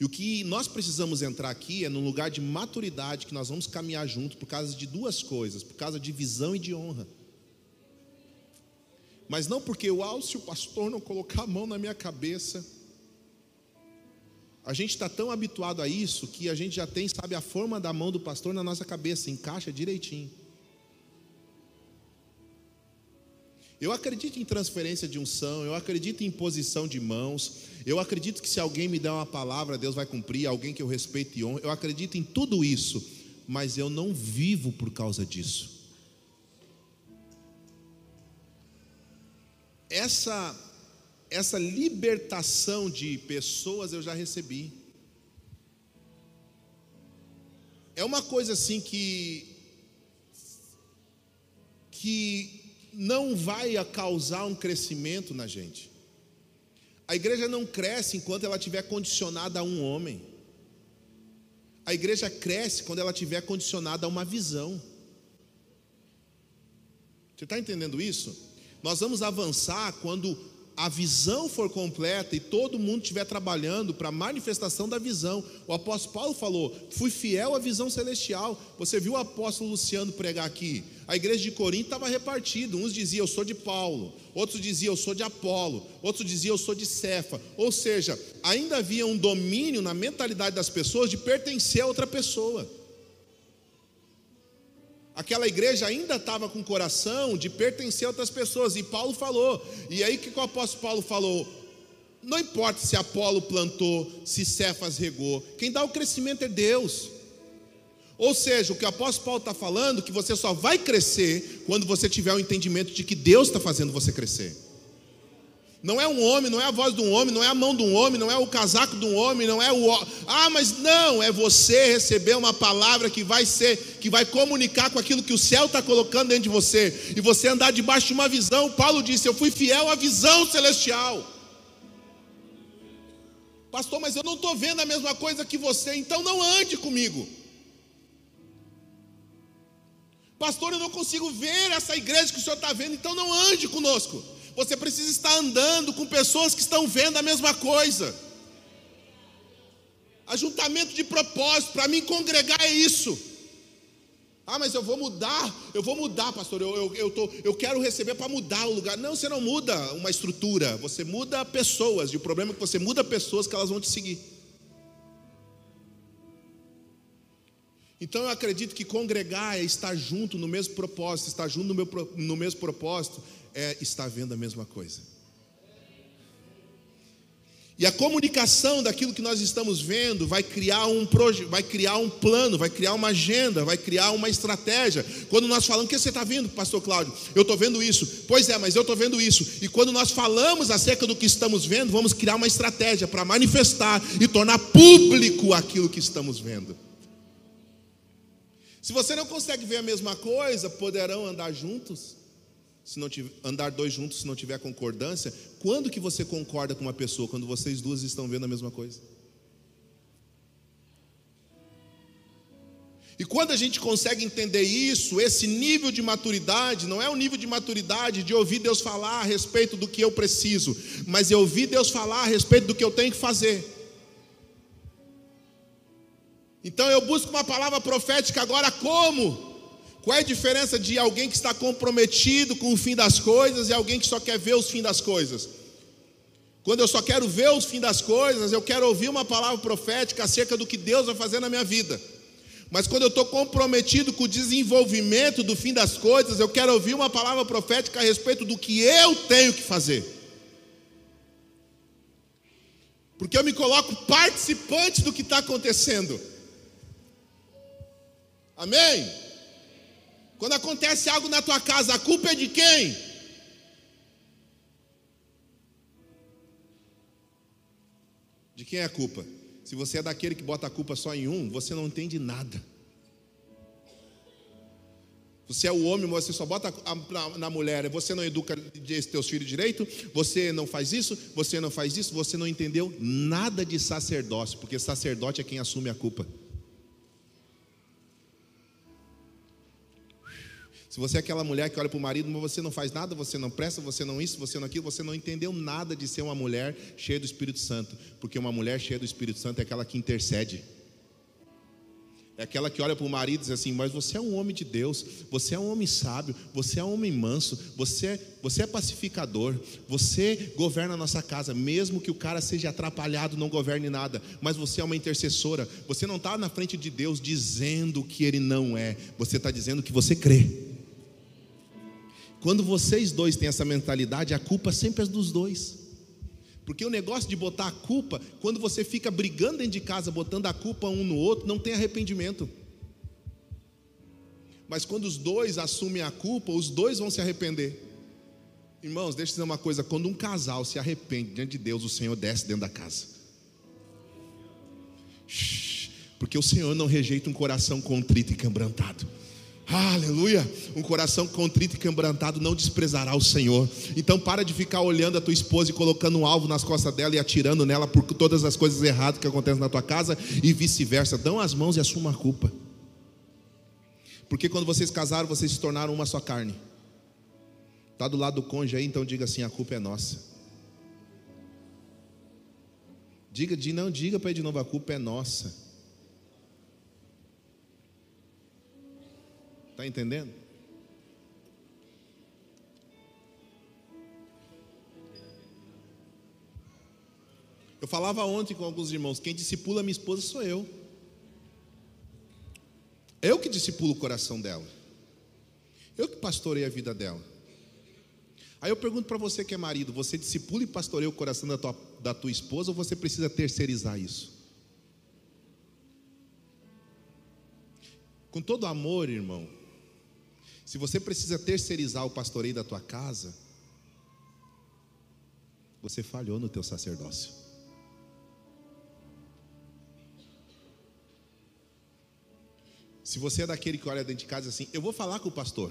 E o que nós precisamos entrar aqui é num lugar de maturidade que nós vamos caminhar junto por causa de duas coisas, por causa de visão e de honra. Mas não porque, uau, se o pastor não colocar a mão na minha cabeça. A gente está tão habituado a isso que a gente já tem, sabe, a forma da mão do pastor na nossa cabeça, encaixa direitinho. Eu acredito em transferência de unção, eu acredito em posição de mãos, eu acredito que se alguém me der uma palavra, Deus vai cumprir, alguém que eu respeito e honro, eu acredito em tudo isso, mas eu não vivo por causa disso. Essa essa libertação de pessoas eu já recebi. É uma coisa assim que que não vai causar um crescimento na gente. A igreja não cresce enquanto ela estiver condicionada a um homem. A igreja cresce quando ela estiver condicionada a uma visão. Você está entendendo isso? Nós vamos avançar quando a visão for completa e todo mundo estiver trabalhando para a manifestação da visão. O apóstolo Paulo falou: fui fiel à visão celestial. Você viu o apóstolo Luciano pregar aqui? A igreja de Corinto estava repartida. Uns diziam, eu sou de Paulo, outros diziam, eu sou de Apolo, outros diziam, eu sou de Cefa. Ou seja, ainda havia um domínio na mentalidade das pessoas de pertencer a outra pessoa. Aquela igreja ainda estava com o coração de pertencer a outras pessoas, e Paulo falou, e aí que o apóstolo Paulo falou? Não importa se Apolo plantou, se Cefas regou, quem dá o crescimento é Deus. Ou seja, o que o apóstolo Paulo está falando, que você só vai crescer quando você tiver o entendimento de que Deus está fazendo você crescer. Não é um homem, não é a voz de um homem, não é a mão de um homem, não é o casaco de um homem, não é o Ah, mas não, é você receber uma palavra que vai ser, que vai comunicar com aquilo que o céu está colocando dentro de você, e você andar debaixo de uma visão. Paulo disse: Eu fui fiel à visão celestial. Pastor, mas eu não estou vendo a mesma coisa que você, então não ande comigo. Pastor, eu não consigo ver essa igreja que o senhor está vendo, então não ande conosco. Você precisa estar andando com pessoas que estão vendo a mesma coisa. Ajuntamento de propósito, para mim congregar é isso. Ah, mas eu vou mudar, eu vou mudar, pastor. Eu, eu, eu, tô, eu quero receber para mudar o lugar. Não, você não muda uma estrutura, você muda pessoas. E o problema é que você muda pessoas que elas vão te seguir. Então eu acredito que congregar é estar junto no mesmo propósito, estar junto no, meu, no mesmo propósito é estar vendo a mesma coisa. E a comunicação daquilo que nós estamos vendo vai criar um vai criar um plano, vai criar uma agenda, vai criar uma estratégia. Quando nós falamos, o que você está vendo, pastor Cláudio? Eu estou vendo isso. Pois é, mas eu estou vendo isso. E quando nós falamos acerca do que estamos vendo, vamos criar uma estratégia para manifestar e tornar público aquilo que estamos vendo. Se você não consegue ver a mesma coisa, poderão andar juntos? Se não tiver, andar dois juntos se não tiver concordância, quando que você concorda com uma pessoa? Quando vocês duas estão vendo a mesma coisa. E quando a gente consegue entender isso, esse nível de maturidade, não é o nível de maturidade de ouvir Deus falar a respeito do que eu preciso, mas é ouvir Deus falar a respeito do que eu tenho que fazer. Então eu busco uma palavra profética agora como? Qual é a diferença de alguém que está comprometido com o fim das coisas e alguém que só quer ver os fim das coisas? Quando eu só quero ver os fim das coisas, eu quero ouvir uma palavra profética acerca do que Deus vai fazer na minha vida. Mas quando eu estou comprometido com o desenvolvimento do fim das coisas, eu quero ouvir uma palavra profética a respeito do que eu tenho que fazer. Porque eu me coloco participante do que está acontecendo. Amém? Quando acontece algo na tua casa, a culpa é de quem? De quem é a culpa? Se você é daquele que bota a culpa só em um, você não entende nada. Você é o homem, você só bota na mulher, você não educa teus filhos direito, você não faz isso, você não faz isso, você não entendeu nada de sacerdócio, porque sacerdote é quem assume a culpa. Se você é aquela mulher que olha para o marido, mas você não faz nada, você não presta, você não isso, você não aquilo, você não entendeu nada de ser uma mulher cheia do Espírito Santo, porque uma mulher cheia do Espírito Santo é aquela que intercede. É aquela que olha para o marido e diz assim: Mas você é um homem de Deus, você é um homem sábio, você é um homem manso, você, você é pacificador, você governa a nossa casa, mesmo que o cara seja atrapalhado, não governe nada, mas você é uma intercessora. Você não está na frente de Deus dizendo que Ele não é, você está dizendo que você crê. Quando vocês dois têm essa mentalidade, a culpa sempre é dos dois. Porque o negócio de botar a culpa, quando você fica brigando dentro de casa, botando a culpa um no outro, não tem arrependimento. Mas quando os dois assumem a culpa, os dois vão se arrepender. Irmãos, deixa eu dizer uma coisa: quando um casal se arrepende diante de Deus, o Senhor desce dentro da casa. Porque o Senhor não rejeita um coração contrito e quebrantado. Aleluia! Um coração contrito e quebrantado não desprezará o Senhor. Então para de ficar olhando a tua esposa e colocando um alvo nas costas dela e atirando nela por todas as coisas erradas que acontecem na tua casa e vice-versa. Dão as mãos e assuma a culpa. Porque quando vocês casaram, vocês se tornaram uma só carne. Está do lado do cônjuge aí, então diga assim: a culpa é nossa. Diga, não diga para ele de novo, a culpa é nossa. Está entendendo? Eu falava ontem com alguns irmãos: quem discipula minha esposa sou eu. Eu que discipulo o coração dela. Eu que pastorei a vida dela. Aí eu pergunto para você que é marido: você discipula e pastoreia o coração da tua, da tua esposa ou você precisa terceirizar isso? Com todo amor, irmão, se você precisa terceirizar o pastoreio da tua casa, você falhou no teu sacerdócio. Se você é daquele que olha dentro de casa assim, eu vou falar com o pastor.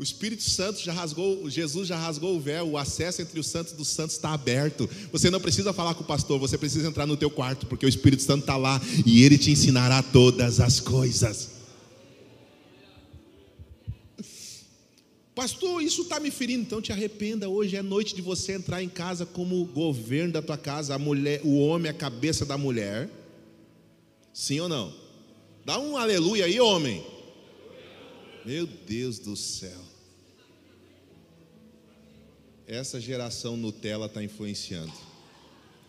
O Espírito Santo já rasgou, Jesus já rasgou o véu, o acesso entre os santos dos santos está aberto. Você não precisa falar com o pastor, você precisa entrar no teu quarto, porque o Espírito Santo está lá e ele te ensinará todas as coisas. Pastor, isso está me ferindo, então te arrependa. Hoje é noite de você entrar em casa como governo da tua casa. A mulher, o homem é a cabeça da mulher. Sim ou não? Dá um aleluia aí, homem. Meu Deus do céu. Essa geração Nutella está influenciando.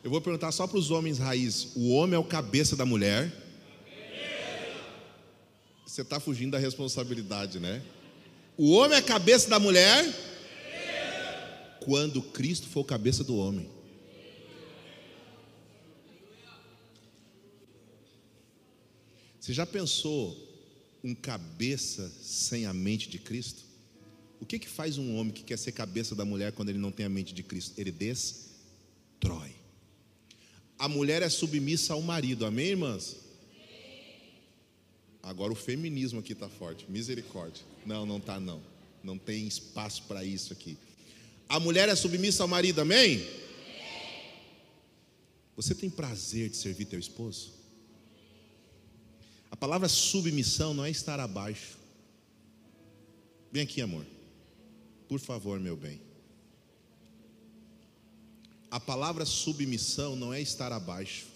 Eu vou perguntar só para os homens raiz: o homem é o cabeça da mulher? Você está fugindo da responsabilidade, né? O homem é a cabeça da mulher? Quando Cristo for cabeça do homem. Você já pensou um cabeça sem a mente de Cristo? O que, que faz um homem que quer ser cabeça da mulher quando ele não tem a mente de Cristo? Ele destrói. A mulher é submissa ao marido, amém, irmãs? Agora o feminismo aqui está forte, misericórdia. Não, não está não. Não tem espaço para isso aqui. A mulher é submissa ao marido, amém? Você tem prazer de servir teu esposo? A palavra submissão não é estar abaixo. Vem aqui, amor. Por favor, meu bem. A palavra submissão não é estar abaixo.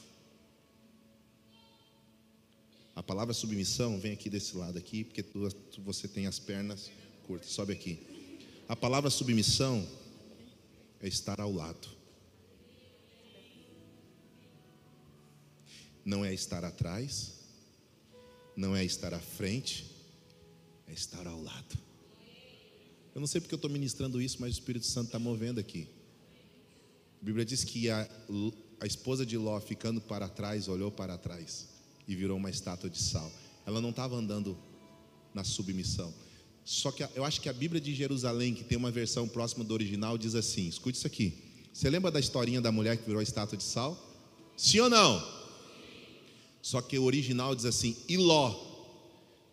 A palavra submissão vem aqui desse lado aqui, porque tu, você tem as pernas curtas. Sobe aqui. A palavra submissão é estar ao lado. Não é estar atrás, não é estar à frente, é estar ao lado. Eu não sei porque eu estou ministrando isso, mas o Espírito Santo está movendo aqui. A Bíblia diz que a, a esposa de Ló, ficando para trás, olhou para trás e virou uma estátua de sal. Ela não estava andando na submissão. Só que eu acho que a Bíblia de Jerusalém, que tem uma versão próxima do original, diz assim: escute isso aqui. Você lembra da historinha da mulher que virou estátua de sal? Sim ou não? Só que o original diz assim: e Ló,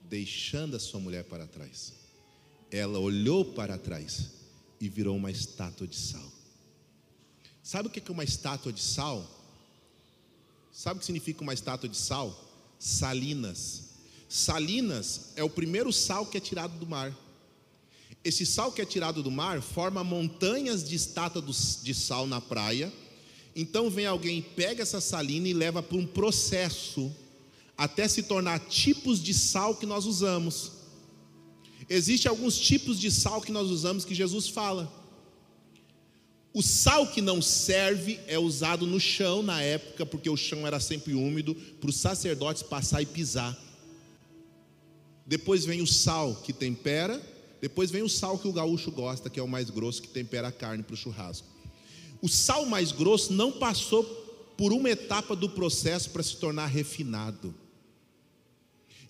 deixando a sua mulher para trás ela olhou para trás e virou uma estátua de sal. Sabe o que é uma estátua de sal? Sabe o que significa uma estátua de sal? Salinas. Salinas é o primeiro sal que é tirado do mar. Esse sal que é tirado do mar forma montanhas de estátua de sal na praia. Então vem alguém, pega essa salina e leva para um processo até se tornar tipos de sal que nós usamos. Existem alguns tipos de sal que nós usamos que Jesus fala. O sal que não serve é usado no chão na época, porque o chão era sempre úmido, para os sacerdotes passar e pisar. Depois vem o sal que tempera, depois vem o sal que o gaúcho gosta, que é o mais grosso, que tempera a carne para o churrasco. O sal mais grosso não passou por uma etapa do processo para se tornar refinado.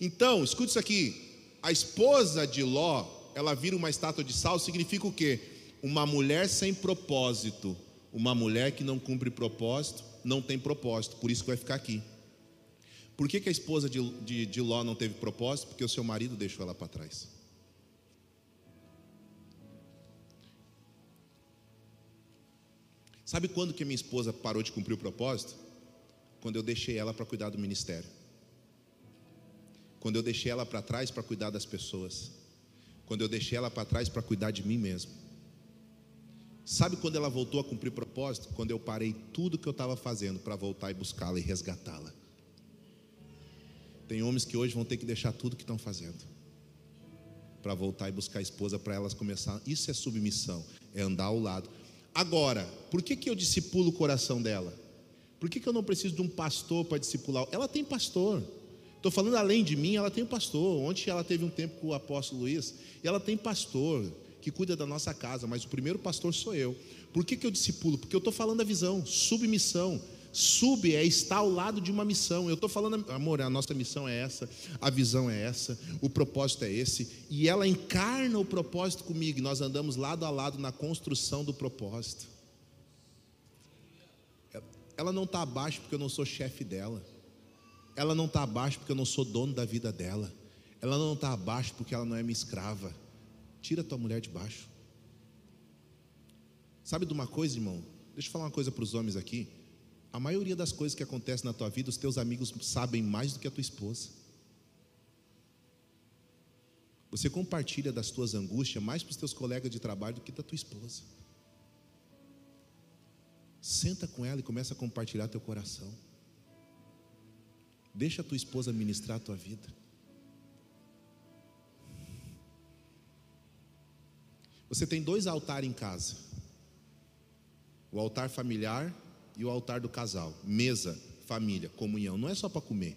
Então, escute isso aqui: a esposa de Ló, ela vira uma estátua de sal, significa o quê? Uma mulher sem propósito. Uma mulher que não cumpre propósito, não tem propósito, por isso que vai ficar aqui. Por que, que a esposa de, de, de Ló não teve propósito? Porque o seu marido deixou ela para trás. Sabe quando que minha esposa parou de cumprir o propósito? Quando eu deixei ela para cuidar do ministério. Quando eu deixei ela para trás para cuidar das pessoas. Quando eu deixei ela para trás para cuidar de mim mesmo. Sabe quando ela voltou a cumprir propósito? Quando eu parei tudo que eu estava fazendo para voltar e buscá-la e resgatá-la. Tem homens que hoje vão ter que deixar tudo que estão fazendo para voltar e buscar a esposa para elas começar. Isso é submissão, é andar ao lado. Agora, por que, que eu discipulo o coração dela? Por que, que eu não preciso de um pastor para discipular? Ela tem pastor. Estou falando além de mim, ela tem um pastor. Ontem ela teve um tempo com o apóstolo Luiz, e ela tem pastor que cuida da nossa casa, mas o primeiro pastor sou eu. Por que, que eu discipulo? Porque eu estou falando a visão, submissão. Sub é estar ao lado de uma missão. Eu estou falando, amor, a nossa missão é essa, a visão é essa, o propósito é esse, e ela encarna o propósito comigo, e nós andamos lado a lado na construção do propósito. Ela não está abaixo porque eu não sou chefe dela, ela não está abaixo porque eu não sou dono da vida dela, ela não está abaixo porque ela não é minha escrava. Tira tua mulher de baixo. Sabe de uma coisa, irmão? Deixa eu falar uma coisa para os homens aqui. A maioria das coisas que acontecem na tua vida, os teus amigos sabem mais do que a tua esposa. Você compartilha das tuas angústias mais para os teus colegas de trabalho do que da tua esposa. Senta com ela e começa a compartilhar teu coração. Deixa a tua esposa ministrar a tua vida. Você tem dois altares em casa: o altar familiar e o altar do casal. Mesa, família, comunhão. Não é só para comer.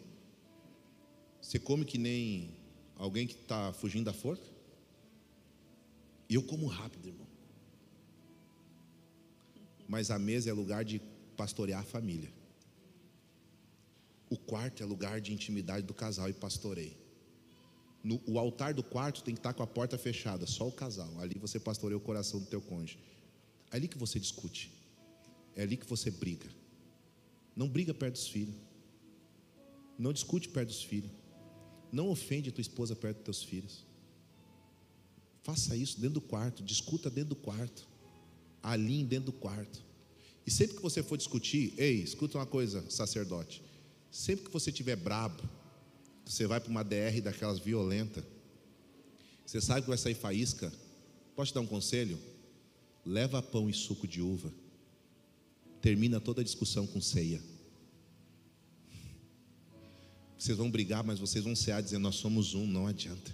Você come que nem alguém que está fugindo da forca? Eu como rápido, irmão. Mas a mesa é lugar de pastorear a família. O quarto é lugar de intimidade do casal e pastorei. No, o altar do quarto tem que estar com a porta fechada, só o casal. Ali você pastoreia o coração do teu cônjuge. É ali que você discute. É ali que você briga. Não briga perto dos filhos. Não discute perto dos filhos. Não ofende tua esposa perto dos teus filhos. Faça isso dentro do quarto, discuta dentro do quarto. Alinhe dentro do quarto. E sempre que você for discutir, ei, escuta uma coisa, sacerdote. Sempre que você estiver brabo, você vai para uma DR daquelas violenta, você sabe que vai sair faísca. Posso te dar um conselho? Leva pão e suco de uva termina toda a discussão com ceia. Vocês vão brigar, mas vocês vão cear dizendo: Nós somos um, não adianta.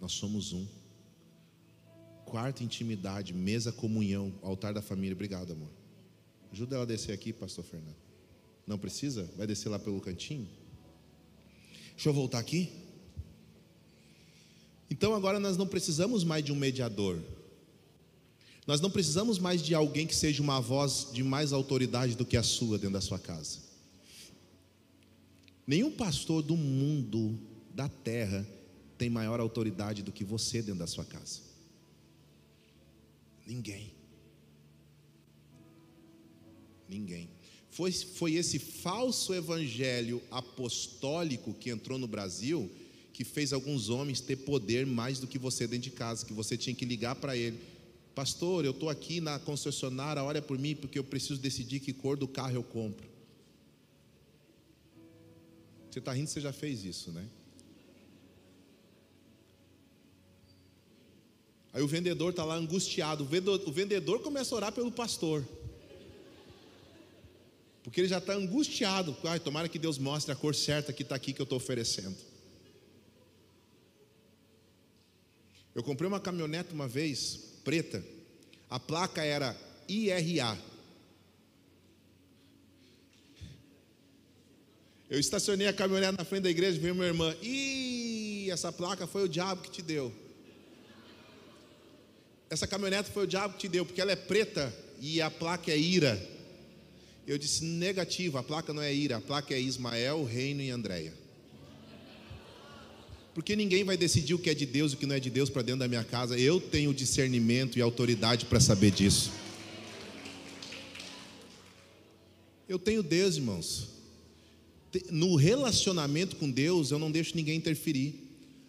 Nós somos um. Quarta intimidade, mesa comunhão, altar da família. Obrigado, amor. Ajuda ela a descer aqui, pastor Fernando. Não precisa? Vai descer lá pelo cantinho? Deixa eu voltar aqui. Então agora nós não precisamos mais de um mediador. Nós não precisamos mais de alguém que seja uma voz de mais autoridade do que a sua dentro da sua casa. Nenhum pastor do mundo, da terra, tem maior autoridade do que você dentro da sua casa. Ninguém. Ninguém. Foi, foi esse falso evangelho apostólico que entrou no Brasil que fez alguns homens ter poder mais do que você dentro de casa, que você tinha que ligar para ele Pastor, eu estou aqui na concessionária, olha por mim, porque eu preciso decidir que cor do carro eu compro. Você está rindo, você já fez isso, né? Aí o vendedor está lá angustiado. O vendedor, o vendedor começa a orar pelo pastor. Porque ele já está angustiado. Ai, tomara que Deus mostre a cor certa que está aqui que eu estou oferecendo. Eu comprei uma caminhonete uma vez, preta. A placa era IRA. Eu estacionei a caminhonete na frente da igreja e veio minha irmã. Ih, essa placa foi o diabo que te deu. Essa caminhonete foi o diabo que te deu, porque ela é preta e a placa é ira. Eu disse negativo, a placa não é ira, a placa é Ismael, Reino e Andréia. Porque ninguém vai decidir o que é de Deus e o que não é de Deus para dentro da minha casa. Eu tenho discernimento e autoridade para saber disso. Eu tenho Deus, irmãos. no relacionamento com Deus, eu não deixo ninguém interferir.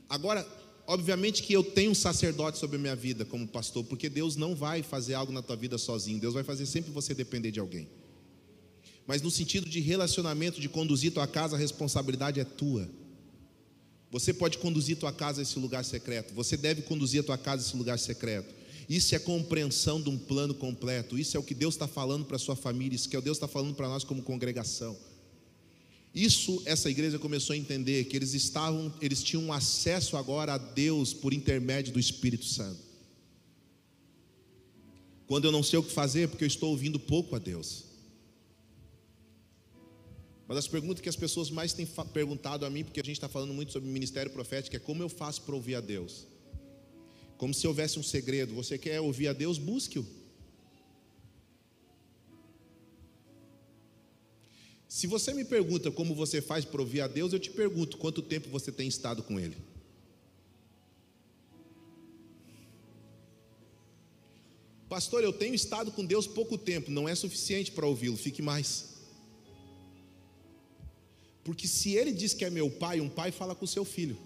Agora, obviamente que eu tenho um sacerdote sobre a minha vida como pastor, porque Deus não vai fazer algo na tua vida sozinho. Deus vai fazer sempre você depender de alguém. Mas no sentido de relacionamento, de conduzir tua casa, a responsabilidade é tua. Você pode conduzir tua casa a esse lugar secreto. Você deve conduzir a tua casa a esse lugar secreto. Isso é compreensão de um plano completo. Isso é o que Deus está falando para a sua família. Isso que é Deus está falando para nós como congregação. Isso essa igreja começou a entender que eles estavam, eles tinham acesso agora a Deus por intermédio do Espírito Santo. Quando eu não sei o que fazer, porque eu estou ouvindo pouco a Deus. Uma das perguntas que as pessoas mais têm perguntado a mim, porque a gente está falando muito sobre ministério profético, é como eu faço para ouvir a Deus? Como se houvesse um segredo. Você quer ouvir a Deus? Busque-o. Se você me pergunta como você faz para ouvir a Deus, eu te pergunto quanto tempo você tem estado com Ele. Pastor, eu tenho estado com Deus pouco tempo, não é suficiente para ouvi-lo, fique mais. Porque se ele diz que é meu pai, um pai fala com o seu filho.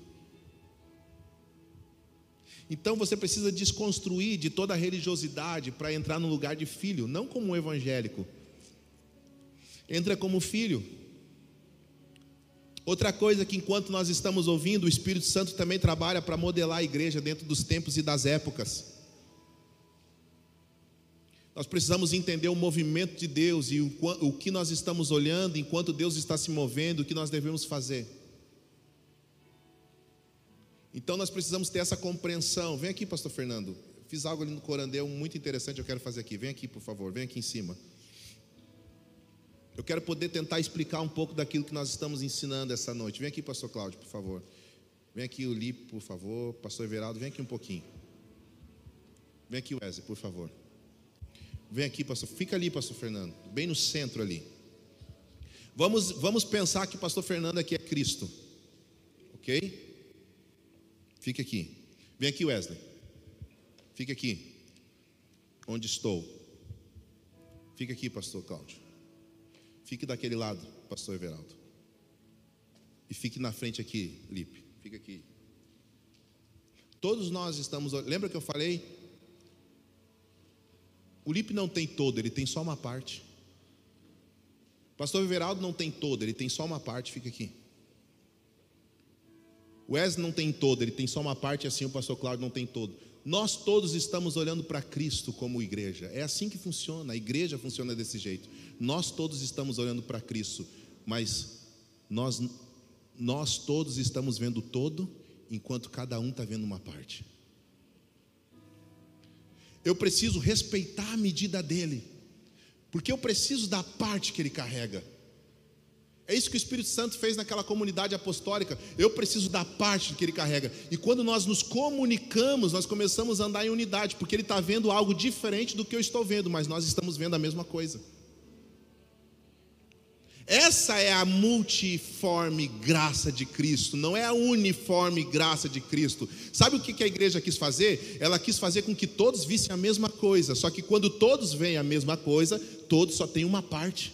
Então você precisa desconstruir de toda a religiosidade para entrar no lugar de filho, não como um evangélico. Entra como filho. Outra coisa que enquanto nós estamos ouvindo, o Espírito Santo também trabalha para modelar a igreja dentro dos tempos e das épocas. Nós precisamos entender o movimento de Deus e o, que nós estamos olhando enquanto Deus está se movendo, o que nós devemos fazer. Então nós precisamos ter essa compreensão. Vem aqui, Pastor Fernando. Fiz algo ali no Corandeu muito interessante, eu quero fazer aqui. Vem aqui, por favor, vem aqui em cima. Eu quero poder tentar explicar um pouco daquilo que nós estamos ensinando essa noite. Vem aqui, Pastor Cláudio, por favor. Vem aqui Lipe, por favor. Pastor Everaldo, vem aqui um pouquinho. Vem aqui, Wesley, por favor. Vem aqui, pastor. Fica ali, pastor Fernando. Bem no centro ali. Vamos, vamos pensar que pastor Fernando aqui é Cristo. Ok? Fica aqui. Vem aqui, Wesley. Fica aqui. Onde estou? Fica aqui, pastor Cláudio. Fique daquele lado, pastor Everaldo. E fique na frente aqui, Lipe. Fica aqui. Todos nós estamos. Lembra que eu falei o Lipe não tem todo, ele tem só uma parte. O pastor Everaldo não tem todo, ele tem só uma parte, fica aqui. O Wes não tem todo, ele tem só uma parte, assim o pastor Cláudio não tem todo. Nós todos estamos olhando para Cristo como igreja. É assim que funciona, a igreja funciona desse jeito. Nós todos estamos olhando para Cristo, mas nós, nós todos estamos vendo todo, enquanto cada um está vendo uma parte eu preciso respeitar a medida dele, porque eu preciso da parte que ele carrega. É isso que o Espírito Santo fez naquela comunidade apostólica. Eu preciso da parte que ele carrega. E quando nós nos comunicamos, nós começamos a andar em unidade, porque ele está vendo algo diferente do que eu estou vendo, mas nós estamos vendo a mesma coisa. Essa é a multiforme graça de Cristo, não é a uniforme graça de Cristo. Sabe o que a igreja quis fazer? Ela quis fazer com que todos vissem a mesma coisa, só que quando todos veem a mesma coisa, todos só têm uma parte.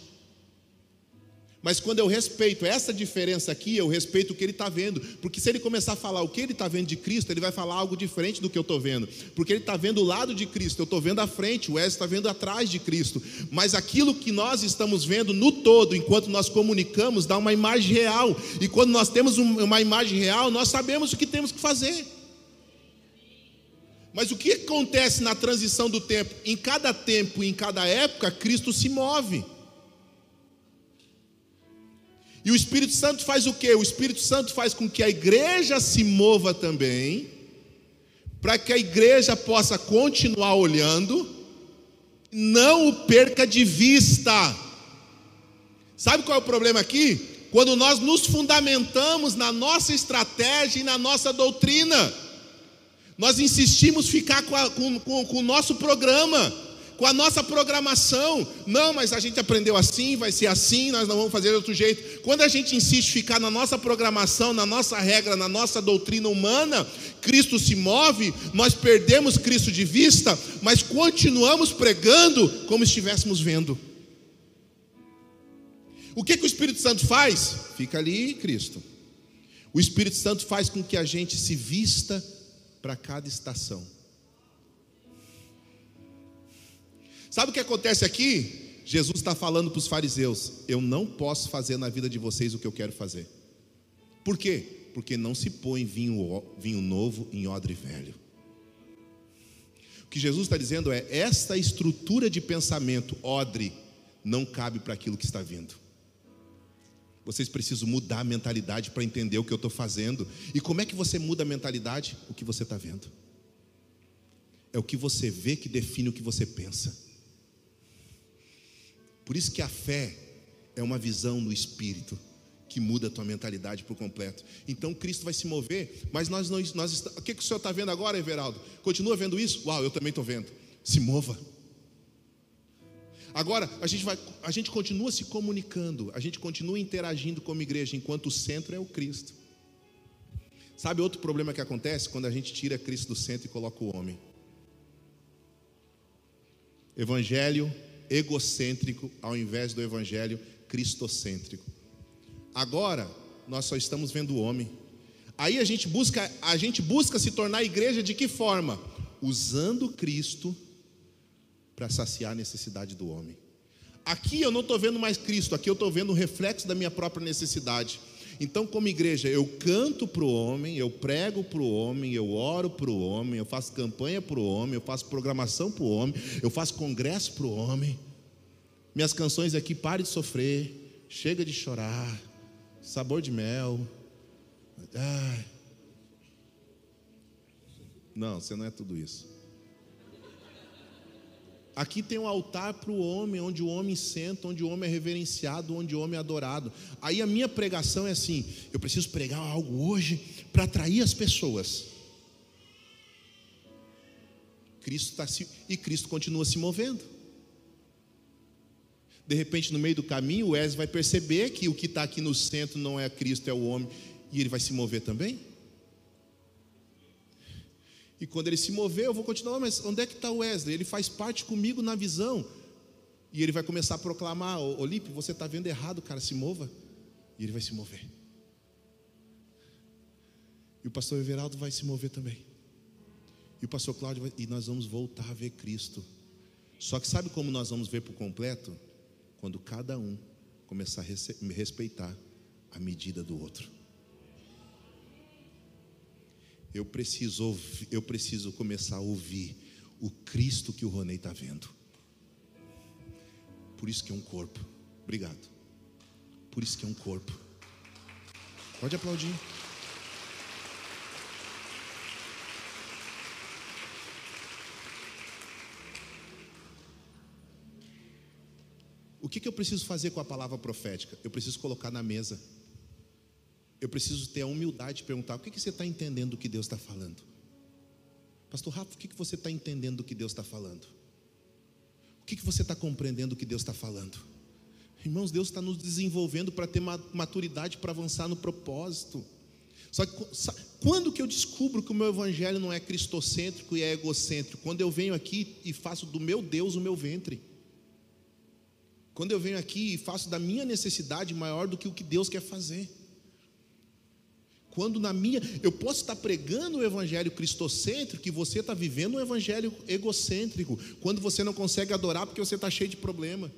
Mas quando eu respeito essa diferença aqui, eu respeito o que ele está vendo. Porque se ele começar a falar o que ele está vendo de Cristo, ele vai falar algo diferente do que eu estou vendo. Porque ele está vendo o lado de Cristo, eu estou vendo a frente, o Wesley está vendo atrás de Cristo. Mas aquilo que nós estamos vendo no todo, enquanto nós comunicamos, dá uma imagem real. E quando nós temos uma imagem real, nós sabemos o que temos que fazer. Mas o que acontece na transição do tempo? Em cada tempo, em cada época, Cristo se move. E o Espírito Santo faz o que? O Espírito Santo faz com que a igreja se mova também, para que a igreja possa continuar olhando, não o perca de vista. Sabe qual é o problema aqui? Quando nós nos fundamentamos na nossa estratégia e na nossa doutrina, nós insistimos ficar com, a, com, com, com o nosso programa com a nossa programação. Não, mas a gente aprendeu assim, vai ser assim, nós não vamos fazer de outro jeito. Quando a gente insiste ficar na nossa programação, na nossa regra, na nossa doutrina humana, Cristo se move, nós perdemos Cristo de vista, mas continuamos pregando como estivéssemos vendo. O que, que o Espírito Santo faz? Fica ali, Cristo. O Espírito Santo faz com que a gente se vista para cada estação. Sabe o que acontece aqui? Jesus está falando para os fariseus: eu não posso fazer na vida de vocês o que eu quero fazer. Por quê? Porque não se põe vinho, vinho novo em odre velho. O que Jesus está dizendo é: esta estrutura de pensamento, odre, não cabe para aquilo que está vindo. Vocês precisam mudar a mentalidade para entender o que eu estou fazendo. E como é que você muda a mentalidade? O que você está vendo. É o que você vê que define o que você pensa. Por isso que a fé é uma visão no espírito que muda a tua mentalidade por completo. Então Cristo vai se mover, mas nós não. Nós, o que, que o senhor está vendo agora, Everaldo? Continua vendo isso? Uau, eu também estou vendo. Se mova. Agora, a gente, vai, a gente continua se comunicando, a gente continua interagindo como igreja, enquanto o centro é o Cristo. Sabe outro problema que acontece quando a gente tira Cristo do centro e coloca o homem? Evangelho egocêntrico ao invés do evangelho cristocêntrico. Agora, nós só estamos vendo o homem. Aí a gente busca, a gente busca se tornar igreja de que forma? Usando Cristo para saciar a necessidade do homem. Aqui eu não estou vendo mais Cristo, aqui eu estou vendo o reflexo da minha própria necessidade. Então, como igreja, eu canto para o homem, eu prego para o homem, eu oro para o homem, eu faço campanha para o homem, eu faço programação para o homem, eu faço congresso para o homem. Minhas canções aqui, pare de sofrer, chega de chorar, sabor de mel. Não, você não é tudo isso. Aqui tem um altar para o homem, onde o homem senta, onde o homem é reverenciado, onde o homem é adorado. Aí a minha pregação é assim: eu preciso pregar algo hoje para atrair as pessoas. Cristo está se e Cristo continua se movendo. De repente, no meio do caminho, o Wesley vai perceber que o que está aqui no centro não é Cristo, é o homem, e ele vai se mover também. E quando ele se mover, eu vou continuar, mas onde é que está o Wesley? Ele faz parte comigo na visão. E ele vai começar a proclamar: Olipe, você está vendo errado, cara, se mova. E ele vai se mover. E o pastor Everaldo vai se mover também. E o pastor Cláudio vai, e nós vamos voltar a ver Cristo. Só que sabe como nós vamos ver por completo? Quando cada um começar a respeitar a medida do outro. Eu preciso, eu preciso começar a ouvir o Cristo que o Ronei está vendo. Por isso que é um corpo. Obrigado. Por isso que é um corpo. Pode aplaudir. O que, que eu preciso fazer com a palavra profética? Eu preciso colocar na mesa eu preciso ter a humildade de perguntar: o que, que você está entendendo do que Deus está falando? Pastor Rafa, o que, que você está entendendo do que Deus está falando? O que, que você está compreendendo do que Deus está falando? Irmãos, Deus está nos desenvolvendo para ter maturidade para avançar no propósito. Só que quando que eu descubro que o meu evangelho não é cristocêntrico e é egocêntrico? Quando eu venho aqui e faço do meu Deus o meu ventre. Quando eu venho aqui e faço da minha necessidade maior do que o que Deus quer fazer. Quando na minha, eu posso estar pregando o evangelho cristocêntrico, que você está vivendo um evangelho egocêntrico, quando você não consegue adorar porque você está cheio de problema.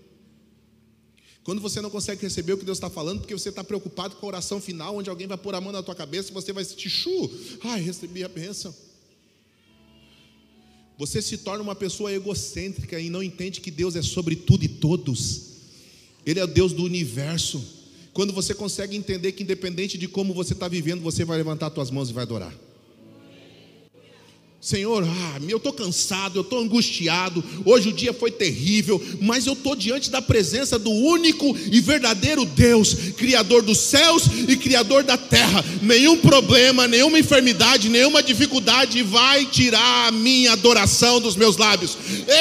Quando você não consegue receber o que Deus está falando, porque você está preocupado com a oração final, onde alguém vai pôr a mão na tua cabeça e você vai sentir chu, ai, recebi a bênção. Você se torna uma pessoa egocêntrica e não entende que Deus é sobre tudo e todos. Ele é o Deus do universo. Quando você consegue entender que, independente de como você está vivendo, você vai levantar suas mãos e vai adorar. Senhor, ah, eu estou cansado, eu estou angustiado, hoje o dia foi terrível, mas eu estou diante da presença do único e verdadeiro Deus, Criador dos céus e Criador da terra. Nenhum problema, nenhuma enfermidade, nenhuma dificuldade vai tirar a minha adoração dos meus lábios.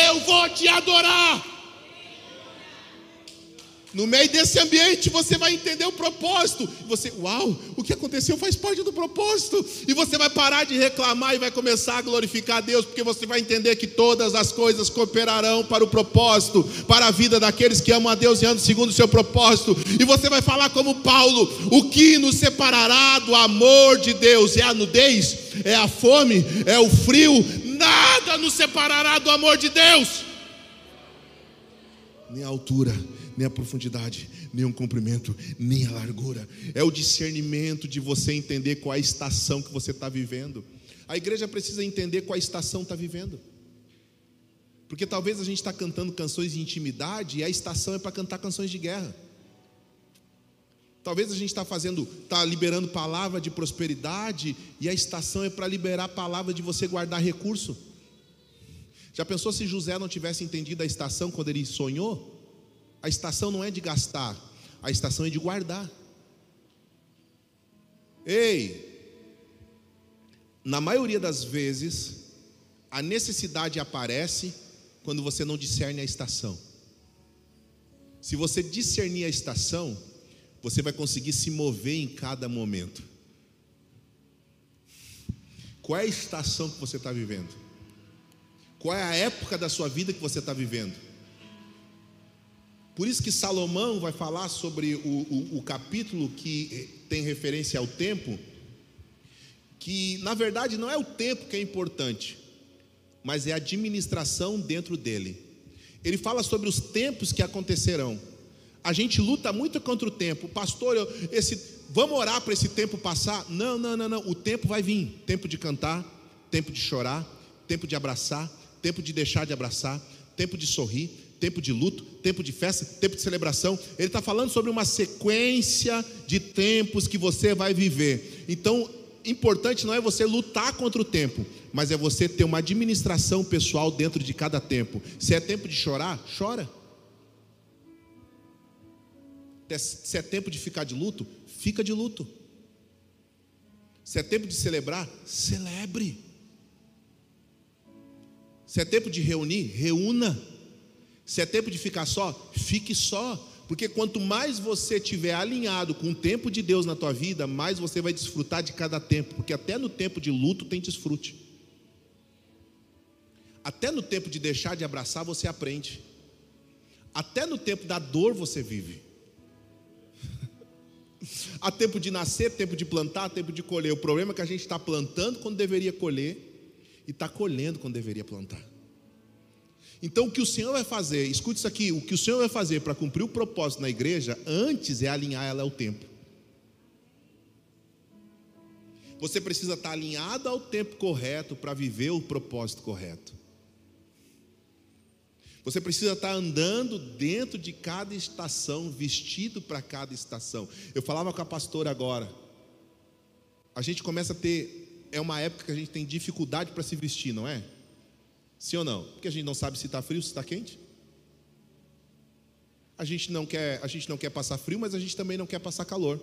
Eu vou te adorar. No meio desse ambiente você vai entender o propósito. Você, uau, o que aconteceu faz parte do propósito. E você vai parar de reclamar e vai começar a glorificar a Deus, porque você vai entender que todas as coisas cooperarão para o propósito, para a vida daqueles que amam a Deus e andam segundo o seu propósito. E você vai falar como Paulo: o que nos separará do amor de Deus? É a nudez? É a fome? É o frio? Nada nos separará do amor de Deus. Nem a altura nem a profundidade, nem o comprimento, nem a largura. É o discernimento de você entender qual a estação que você está vivendo. A igreja precisa entender qual a estação está vivendo. Porque talvez a gente está cantando canções de intimidade e a estação é para cantar canções de guerra. Talvez a gente está fazendo, está liberando palavra de prosperidade e a estação é para liberar palavra de você guardar recurso. Já pensou se José não tivesse entendido a estação quando ele sonhou? A estação não é de gastar, a estação é de guardar. Ei, na maioria das vezes, a necessidade aparece quando você não discerne a estação. Se você discernir a estação, você vai conseguir se mover em cada momento. Qual é a estação que você está vivendo? Qual é a época da sua vida que você está vivendo? Por isso que Salomão vai falar sobre o, o, o, capítulo que tem referência ao tempo, que na verdade não é o tempo que é importante, mas é a administração dentro dele. Ele fala sobre os tempos que acontecerão. A gente luta muito contra o tempo. Pastor, eu, esse, vamos orar para esse tempo passar? Não, não, não, não. O tempo vai vir. Tempo de cantar, tempo de chorar, tempo de abraçar, tempo de deixar de abraçar, tempo de sorrir, tempo de luto, tempo de festa, tempo de celebração. Ele está falando sobre uma sequência de tempos que você vai viver. Então, importante não é você lutar contra o tempo, mas é você ter uma administração pessoal dentro de cada tempo. Se é tempo de chorar, chora. Se é tempo de ficar de luto, fica de luto. Se é tempo de celebrar, celebre. Se é tempo de reunir, reúna. Se é tempo de ficar só, fique só. Porque quanto mais você estiver alinhado com o tempo de Deus na tua vida, mais você vai desfrutar de cada tempo. Porque até no tempo de luto tem desfrute. Até no tempo de deixar de abraçar você aprende. Até no tempo da dor você vive. Há tempo de nascer, tempo de plantar, tempo de colher. O problema é que a gente está plantando quando deveria colher e está colhendo quando deveria plantar. Então, o que o Senhor vai fazer, escute isso aqui: o que o Senhor vai fazer para cumprir o propósito na igreja, antes é alinhar ela ao tempo. Você precisa estar alinhado ao tempo correto para viver o propósito correto. Você precisa estar andando dentro de cada estação, vestido para cada estação. Eu falava com a pastora agora. A gente começa a ter, é uma época que a gente tem dificuldade para se vestir, não é? Sim ou não? Porque a gente não sabe se está frio, se está quente. A gente não quer, a gente não quer passar frio, mas a gente também não quer passar calor.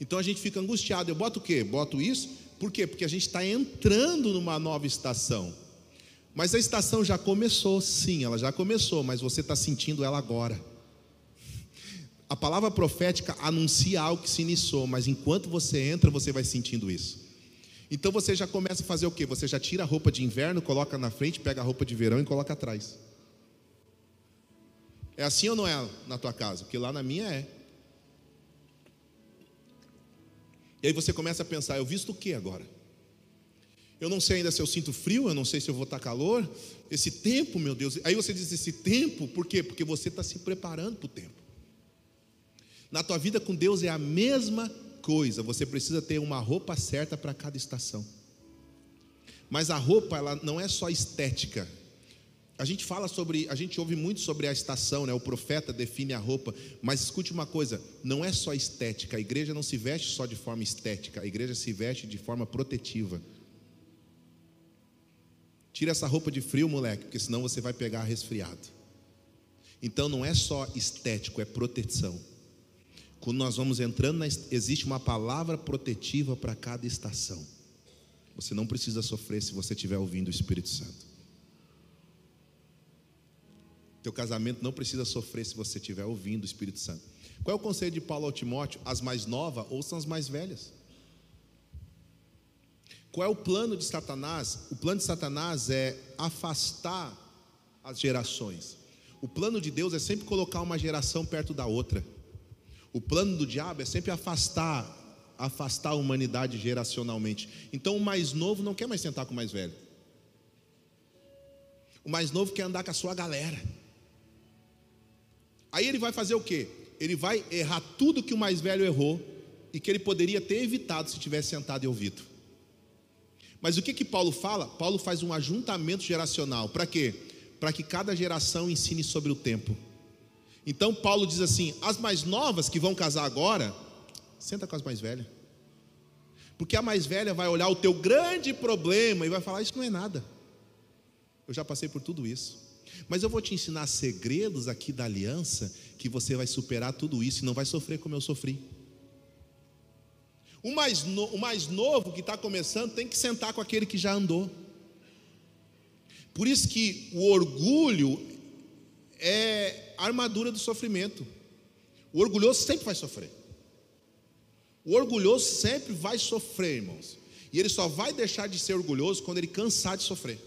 Então a gente fica angustiado. Eu boto o quê? Boto isso. Por quê? Porque a gente está entrando numa nova estação. Mas a estação já começou, sim, ela já começou, mas você está sentindo ela agora. A palavra profética anuncia algo que se iniciou, mas enquanto você entra, você vai sentindo isso. Então você já começa a fazer o quê? Você já tira a roupa de inverno, coloca na frente, pega a roupa de verão e coloca atrás. É assim ou não é na tua casa? Porque lá na minha é. E aí você começa a pensar, eu visto o que agora? Eu não sei ainda se eu sinto frio, eu não sei se eu vou estar calor. Esse tempo, meu Deus. Aí você diz esse tempo, por quê? Porque você está se preparando para o tempo. Na tua vida com Deus é a mesma coisa, você precisa ter uma roupa certa para cada estação. Mas a roupa, ela não é só estética. A gente fala sobre, a gente ouve muito sobre a estação, né? O profeta define a roupa, mas escute uma coisa, não é só estética. A igreja não se veste só de forma estética, a igreja se veste de forma protetiva. Tira essa roupa de frio, moleque, porque senão você vai pegar resfriado. Então não é só estético, é proteção. Quando nós vamos entrando, existe uma palavra protetiva para cada estação. Você não precisa sofrer se você estiver ouvindo o Espírito Santo. Teu casamento não precisa sofrer se você estiver ouvindo o Espírito Santo. Qual é o conselho de Paulo ao Timóteo? As mais novas ouçam as mais velhas. Qual é o plano de Satanás? O plano de Satanás é afastar as gerações. O plano de Deus é sempre colocar uma geração perto da outra. O plano do diabo é sempre afastar, afastar a humanidade geracionalmente. Então o mais novo não quer mais sentar com o mais velho. O mais novo quer andar com a sua galera. Aí ele vai fazer o quê? Ele vai errar tudo que o mais velho errou e que ele poderia ter evitado se tivesse sentado e ouvido. Mas o que que Paulo fala? Paulo faz um ajuntamento geracional. Para quê? Para que cada geração ensine sobre o tempo. Então Paulo diz assim: as mais novas que vão casar agora, senta com as mais velhas. Porque a mais velha vai olhar o teu grande problema e vai falar: Isso não é nada. Eu já passei por tudo isso. Mas eu vou te ensinar segredos aqui da aliança que você vai superar tudo isso e não vai sofrer como eu sofri. O mais, no, o mais novo que está começando tem que sentar com aquele que já andou. Por isso que o orgulho é a armadura do sofrimento. O orgulhoso sempre vai sofrer. O orgulhoso sempre vai sofrer, irmãos. E ele só vai deixar de ser orgulhoso quando ele cansar de sofrer.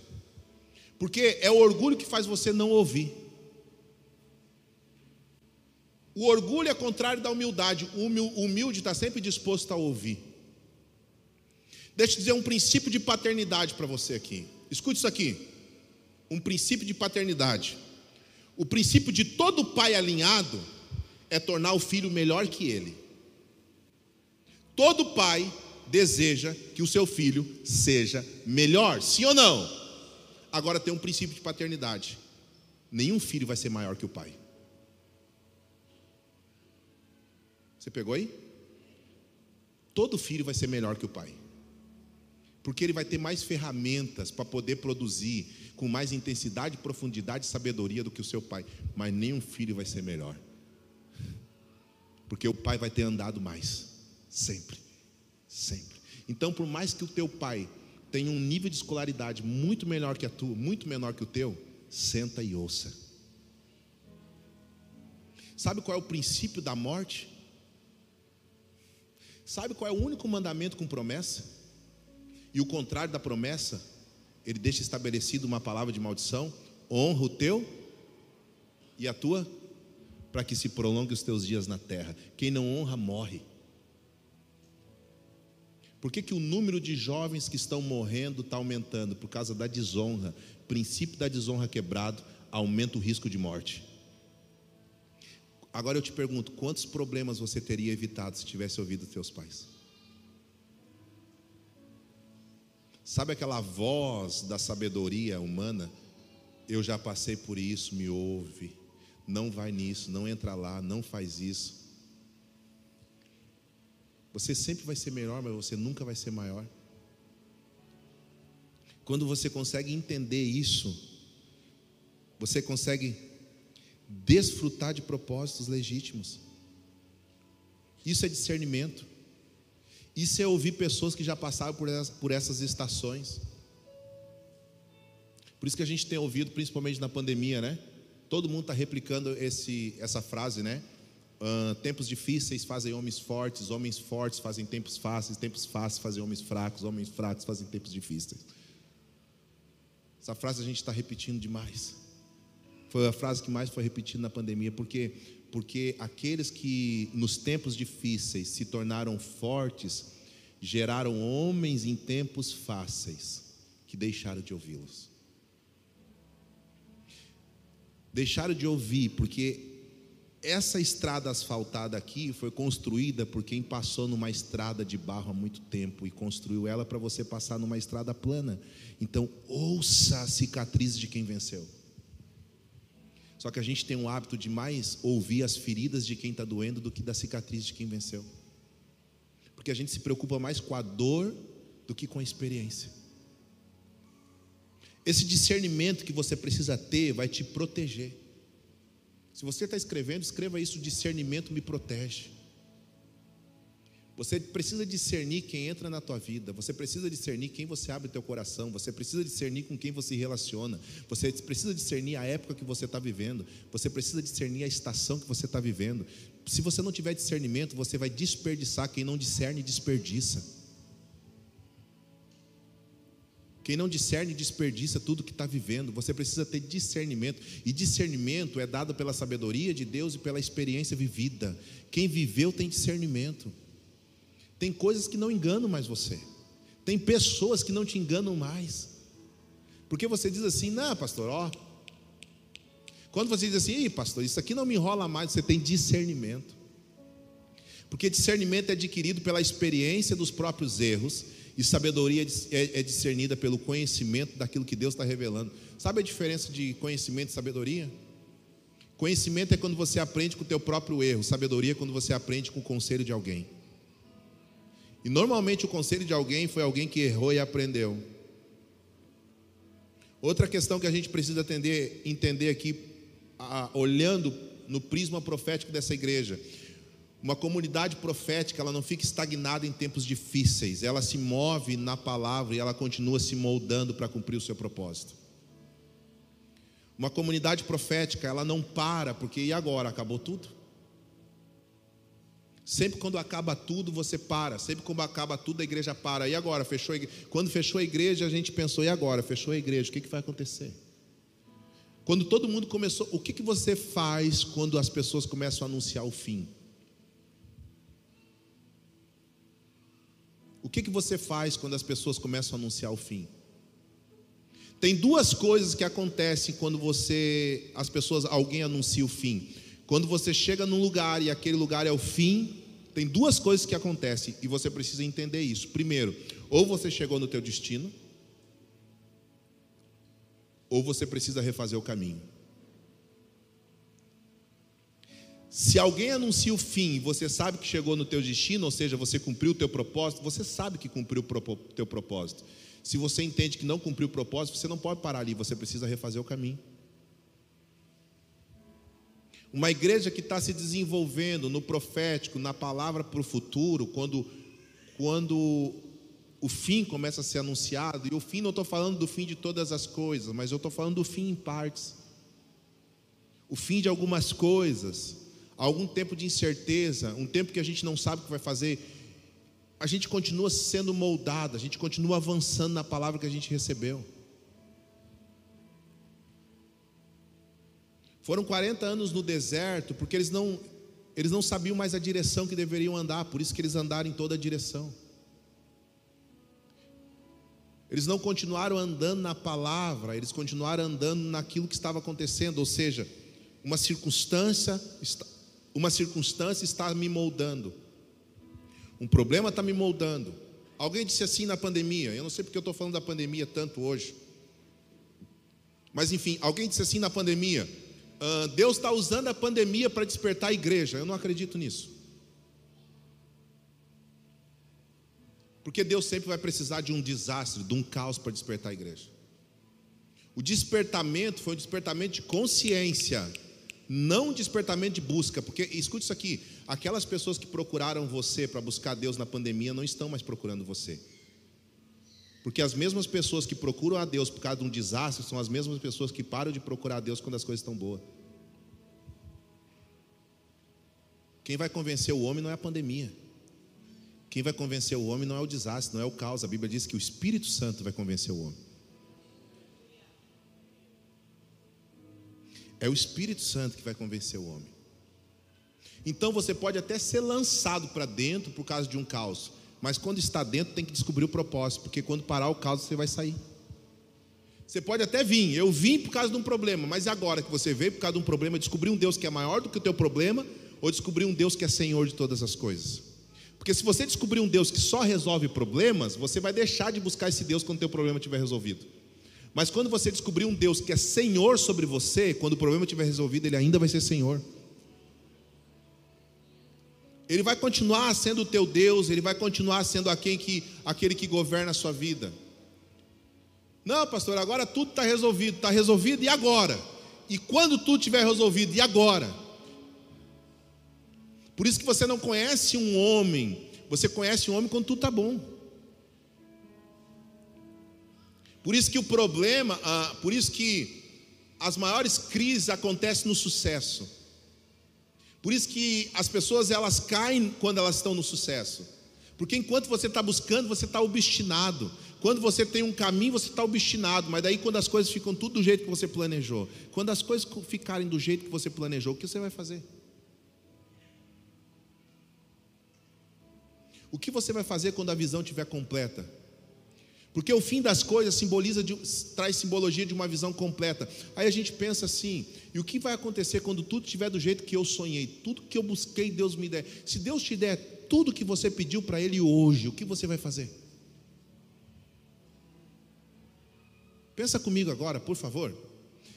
Porque é o orgulho que faz você não ouvir. O orgulho é contrário da humildade. O humilde está sempre disposto a ouvir. Deixa eu dizer um princípio de paternidade para você aqui. Escute isso aqui. Um princípio de paternidade. O princípio de todo pai alinhado é tornar o filho melhor que ele. Todo pai deseja que o seu filho seja melhor, sim ou não? Agora tem um princípio de paternidade: nenhum filho vai ser maior que o pai. Você pegou aí? Todo filho vai ser melhor que o pai. Porque ele vai ter mais ferramentas para poder produzir com mais intensidade, profundidade e sabedoria do que o seu pai. Mas nenhum filho vai ser melhor. Porque o pai vai ter andado mais. Sempre. Sempre. Então, por mais que o teu pai tem um nível de escolaridade muito melhor que a tua, muito menor que o teu, senta e ouça. Sabe qual é o princípio da morte? Sabe qual é o único mandamento com promessa? E o contrário da promessa, ele deixa estabelecido uma palavra de maldição: honra o teu e a tua, para que se prolongue os teus dias na terra. Quem não honra, morre. Por que, que o número de jovens que estão morrendo está aumentando? Por causa da desonra. O princípio da desonra quebrado aumenta o risco de morte. Agora eu te pergunto: quantos problemas você teria evitado se tivesse ouvido teus pais? Sabe aquela voz da sabedoria humana? Eu já passei por isso, me ouve. Não vai nisso, não entra lá, não faz isso. Você sempre vai ser melhor, mas você nunca vai ser maior. Quando você consegue entender isso, você consegue desfrutar de propósitos legítimos. Isso é discernimento. Isso é ouvir pessoas que já passaram por essas estações. Por isso que a gente tem ouvido, principalmente na pandemia, né? Todo mundo está replicando esse, essa frase, né? Uh, tempos difíceis fazem homens fortes, homens fortes fazem tempos fáceis, tempos fáceis fazem homens fracos, homens fracos fazem tempos difíceis. Essa frase a gente está repetindo demais. Foi a frase que mais foi repetida na pandemia, porque porque aqueles que nos tempos difíceis se tornaram fortes geraram homens em tempos fáceis que deixaram de ouvi-los. Deixaram de ouvir porque essa estrada asfaltada aqui foi construída por quem passou numa estrada de barro há muito tempo e construiu ela para você passar numa estrada plana. Então, ouça a cicatriz de quem venceu. Só que a gente tem um hábito de mais ouvir as feridas de quem está doendo do que da cicatriz de quem venceu. Porque a gente se preocupa mais com a dor do que com a experiência. Esse discernimento que você precisa ter vai te proteger. Se você está escrevendo, escreva isso: discernimento me protege. Você precisa discernir quem entra na tua vida, você precisa discernir quem você abre teu coração, você precisa discernir com quem você relaciona, você precisa discernir a época que você está vivendo, você precisa discernir a estação que você está vivendo. Se você não tiver discernimento, você vai desperdiçar, quem não discerne, desperdiça. Quem não discerne, desperdiça tudo que está vivendo. Você precisa ter discernimento. E discernimento é dado pela sabedoria de Deus e pela experiência vivida. Quem viveu tem discernimento. Tem coisas que não enganam mais você. Tem pessoas que não te enganam mais. Porque você diz assim, não, pastor, ó. Quando você diz assim, pastor, isso aqui não me enrola mais, você tem discernimento. Porque discernimento é adquirido pela experiência dos próprios erros, e sabedoria é, é discernida pelo conhecimento daquilo que Deus está revelando. Sabe a diferença de conhecimento e sabedoria? Conhecimento é quando você aprende com o teu próprio erro, sabedoria é quando você aprende com o conselho de alguém. E normalmente o conselho de alguém foi alguém que errou e aprendeu. Outra questão que a gente precisa atender, entender aqui, a, olhando no prisma profético dessa igreja. Uma comunidade profética, ela não fica estagnada em tempos difíceis, ela se move na palavra e ela continua se moldando para cumprir o seu propósito. Uma comunidade profética, ela não para, porque e agora? Acabou tudo? Sempre quando acaba tudo, você para. Sempre quando acaba tudo, a igreja para. E agora? Fechou Quando fechou a igreja, a gente pensou, e agora? Fechou a igreja, o que, que vai acontecer? Quando todo mundo começou, o que, que você faz quando as pessoas começam a anunciar o fim? O que, que você faz quando as pessoas começam a anunciar o fim? Tem duas coisas que acontecem quando você, as pessoas, alguém anuncia o fim. Quando você chega num lugar e aquele lugar é o fim, tem duas coisas que acontecem e você precisa entender isso. Primeiro, ou você chegou no teu destino, ou você precisa refazer o caminho. Se alguém anuncia o fim e você sabe que chegou no teu destino, ou seja, você cumpriu o teu propósito, você sabe que cumpriu o teu propósito. Se você entende que não cumpriu o propósito, você não pode parar ali, você precisa refazer o caminho. Uma igreja que está se desenvolvendo no profético, na palavra para o futuro, quando, quando o fim começa a ser anunciado, e o fim não estou falando do fim de todas as coisas, mas eu estou falando do fim em partes. O fim de algumas coisas, algum tempo de incerteza, um tempo que a gente não sabe o que vai fazer, a gente continua sendo moldado, a gente continua avançando na palavra que a gente recebeu. Foram 40 anos no deserto, porque eles não, eles não sabiam mais a direção que deveriam andar, por isso que eles andaram em toda a direção. Eles não continuaram andando na palavra, eles continuaram andando naquilo que estava acontecendo, ou seja, uma circunstância, uma circunstância está me moldando. Um problema está me moldando. Alguém disse assim na pandemia, eu não sei porque eu estou falando da pandemia tanto hoje. Mas enfim, alguém disse assim na pandemia: uh, Deus está usando a pandemia para despertar a igreja. Eu não acredito nisso. Porque Deus sempre vai precisar de um desastre, de um caos para despertar a igreja. O despertamento foi um despertamento de consciência, não um despertamento de busca. Porque, escute isso aqui: aquelas pessoas que procuraram você para buscar Deus na pandemia não estão mais procurando você. Porque as mesmas pessoas que procuram a Deus por causa de um desastre são as mesmas pessoas que param de procurar a Deus quando as coisas estão boas. Quem vai convencer o homem não é a pandemia. Quem vai convencer o homem não é o desastre, não é o caos. A Bíblia diz que o Espírito Santo vai convencer o homem. É o Espírito Santo que vai convencer o homem. Então você pode até ser lançado para dentro por causa de um caos, mas quando está dentro, tem que descobrir o propósito, porque quando parar o caos, você vai sair. Você pode até vir, eu vim por causa de um problema, mas agora que você veio por causa de um problema, descobrir um Deus que é maior do que o teu problema, ou descobrir um Deus que é Senhor de todas as coisas. Porque se você descobrir um Deus que só resolve problemas, você vai deixar de buscar esse Deus quando o teu problema estiver resolvido. Mas quando você descobrir um Deus que é Senhor sobre você, quando o problema estiver resolvido, ele ainda vai ser Senhor. Ele vai continuar sendo o teu Deus, ele vai continuar sendo aquele que, aquele que governa a sua vida. Não, pastor, agora tudo está resolvido. Está resolvido e agora? E quando tudo estiver resolvido, e agora? Por isso que você não conhece um homem, Você conhece o homem quando tudo está bom. Por isso que o problema, ah, por isso que as maiores crises acontecem no sucesso. Por isso que as pessoas elas caem quando elas estão no sucesso. Porque enquanto você está buscando, você está obstinado. Quando você tem um caminho, você está obstinado. Mas daí, quando as coisas ficam tudo do jeito que você planejou, quando as coisas ficarem do jeito que você planejou, o que você vai fazer? O que você vai fazer quando a visão estiver completa? Porque o fim das coisas simboliza de, traz simbologia de uma visão completa. Aí a gente pensa assim: e o que vai acontecer quando tudo estiver do jeito que eu sonhei? Tudo que eu busquei, Deus me der. Se Deus te der tudo que você pediu para Ele hoje, o que você vai fazer? Pensa comigo agora, por favor.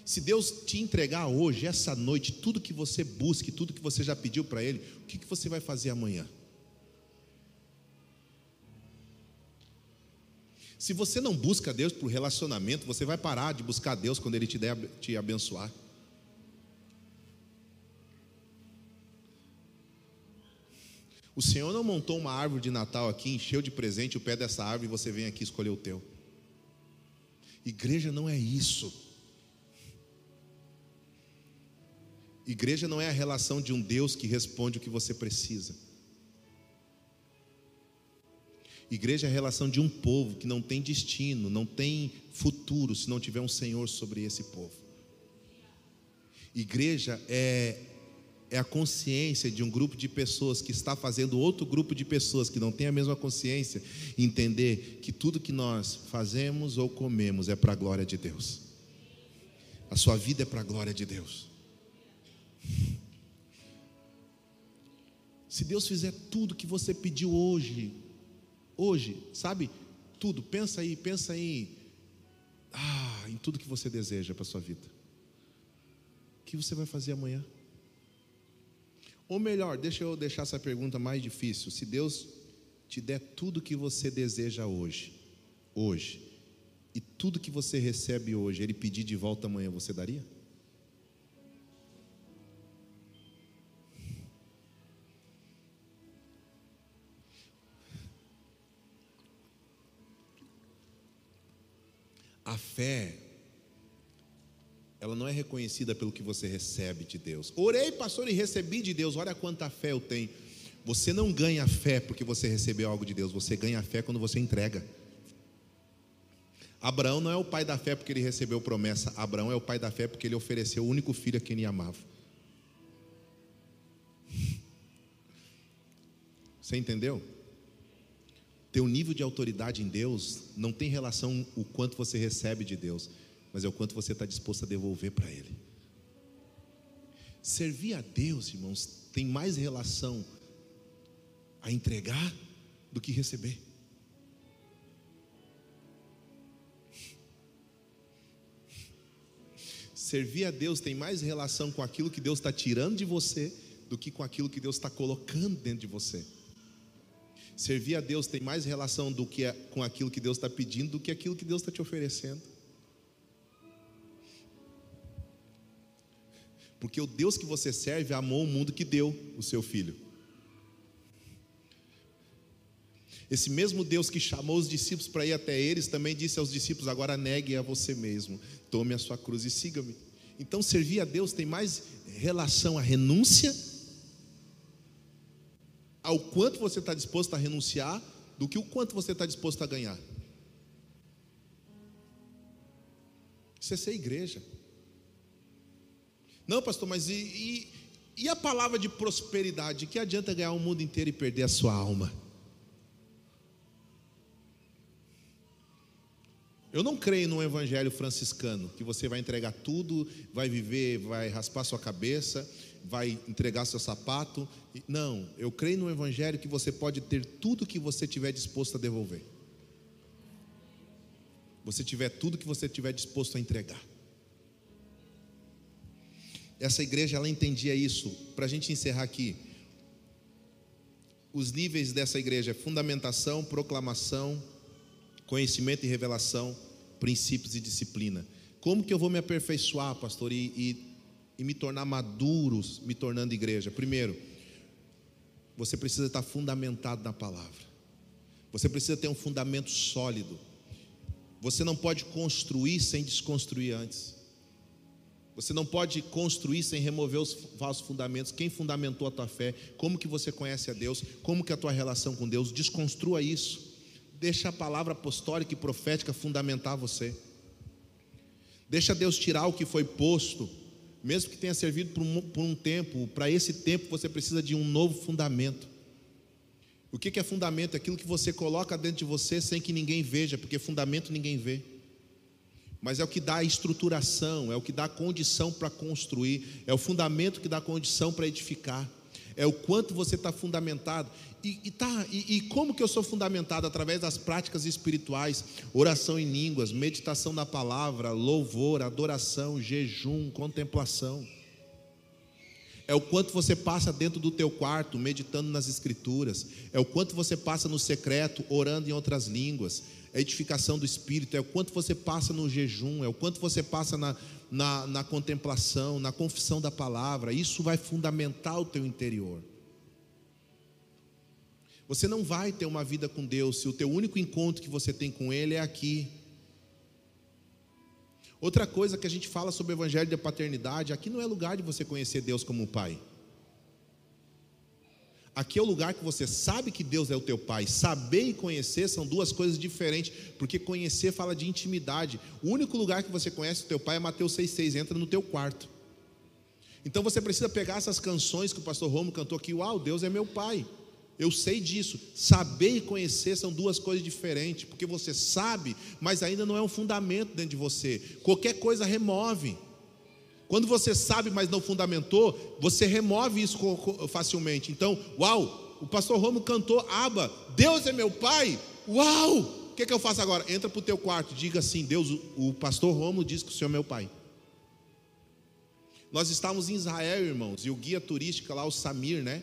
Se Deus te entregar hoje, essa noite, tudo que você busque, tudo que você já pediu para Ele, o que, que você vai fazer amanhã? Se você não busca Deus por relacionamento, você vai parar de buscar Deus quando Ele te der te abençoar. O Senhor não montou uma árvore de Natal aqui, encheu de presente o pé dessa árvore e você vem aqui escolher o teu. Igreja não é isso. Igreja não é a relação de um Deus que responde o que você precisa. Igreja é a relação de um povo que não tem destino, não tem futuro se não tiver um Senhor sobre esse povo. Igreja é, é a consciência de um grupo de pessoas que está fazendo outro grupo de pessoas que não tem a mesma consciência entender que tudo que nós fazemos ou comemos é para a glória de Deus. A sua vida é para a glória de Deus. Se Deus fizer tudo que você pediu hoje, Hoje, sabe? Tudo, pensa aí, pensa aí. Ah, em tudo que você deseja para sua vida. O que você vai fazer amanhã? Ou melhor, deixa eu deixar essa pergunta mais difícil. Se Deus te der tudo que você deseja hoje, hoje, e tudo que você recebe hoje, Ele pedir de volta amanhã, você daria? A fé, ela não é reconhecida pelo que você recebe de Deus. Orei, pastor, e recebi de Deus. Olha quanta fé eu tenho. Você não ganha fé porque você recebeu algo de Deus. Você ganha fé quando você entrega. Abraão não é o pai da fé porque ele recebeu promessa. Abraão é o pai da fé porque ele ofereceu o único filho a quem ele amava. Você entendeu? Teu nível de autoridade em Deus não tem relação o quanto você recebe de Deus, mas é o quanto você está disposto a devolver para Ele. Servir a Deus, irmãos, tem mais relação a entregar do que receber. Servir a Deus tem mais relação com aquilo que Deus está tirando de você do que com aquilo que Deus está colocando dentro de você. Servir a Deus tem mais relação do que com aquilo que Deus está pedindo do que aquilo que Deus está te oferecendo. Porque o Deus que você serve amou o mundo que deu o seu filho. Esse mesmo Deus que chamou os discípulos para ir até eles também disse aos discípulos: agora negue a você mesmo, tome a sua cruz e siga-me. Então, servir a Deus tem mais relação à renúncia ao quanto você está disposto a renunciar do que o quanto você está disposto a ganhar. Isso é ser igreja. Não, pastor, mas e, e, e a palavra de prosperidade? Que adianta ganhar o mundo inteiro e perder a sua alma? Eu não creio num evangelho franciscano, que você vai entregar tudo, vai viver, vai raspar sua cabeça vai entregar seu sapato. Não, eu creio no Evangelho que você pode ter tudo que você tiver disposto a devolver. Você tiver tudo que você tiver disposto a entregar. Essa igreja ela entendia isso. Para a gente encerrar aqui, os níveis dessa igreja é fundamentação, proclamação, conhecimento e revelação, princípios e disciplina. Como que eu vou me aperfeiçoar, pastor, e, e e me tornar maduros, me tornando igreja. Primeiro, você precisa estar fundamentado na palavra. Você precisa ter um fundamento sólido. Você não pode construir sem desconstruir antes. Você não pode construir sem remover os falsos fundamentos. Quem fundamentou a tua fé? Como que você conhece a Deus? Como que é a tua relação com Deus? Desconstrua isso. Deixa a palavra apostólica e profética fundamentar você. Deixa Deus tirar o que foi posto, mesmo que tenha servido por um, por um tempo. Para esse tempo você precisa de um novo fundamento. O que, que é fundamento? É aquilo que você coloca dentro de você sem que ninguém veja, porque fundamento ninguém vê mas é o que dá a estruturação, é o que dá a condição para construir, é o fundamento que dá a condição para edificar, é o quanto você está fundamentado. E, e, tá, e, e como que eu sou fundamentado? Através das práticas espirituais, oração em línguas, meditação na palavra, louvor, adoração, jejum, contemplação. É o quanto você passa dentro do teu quarto, meditando nas escrituras. É o quanto você passa no secreto, orando em outras línguas a edificação do espírito, é o quanto você passa no jejum, é o quanto você passa na, na, na contemplação, na confissão da palavra. Isso vai fundamentar o teu interior. Você não vai ter uma vida com Deus se o teu único encontro que você tem com Ele é aqui. Outra coisa que a gente fala sobre o evangelho da paternidade, aqui não é lugar de você conhecer Deus como Pai. Aqui é o lugar que você sabe que Deus é o teu pai. Saber e conhecer são duas coisas diferentes, porque conhecer fala de intimidade. O único lugar que você conhece o teu pai é Mateus 6,6, entra no teu quarto. Então você precisa pegar essas canções que o pastor Romo cantou aqui, uau, Deus é meu pai. Eu sei disso. Saber e conhecer são duas coisas diferentes, porque você sabe, mas ainda não é um fundamento dentro de você. Qualquer coisa remove. Quando você sabe, mas não fundamentou, você remove isso facilmente. Então, uau, o pastor Romo cantou Aba, Deus é meu pai. Uau! O que, que eu faço agora? Entra para o teu quarto, diga assim: Deus, o pastor Romo diz que o Senhor é meu pai. Nós estávamos em Israel, irmãos, e o guia turístico lá, o Samir, né?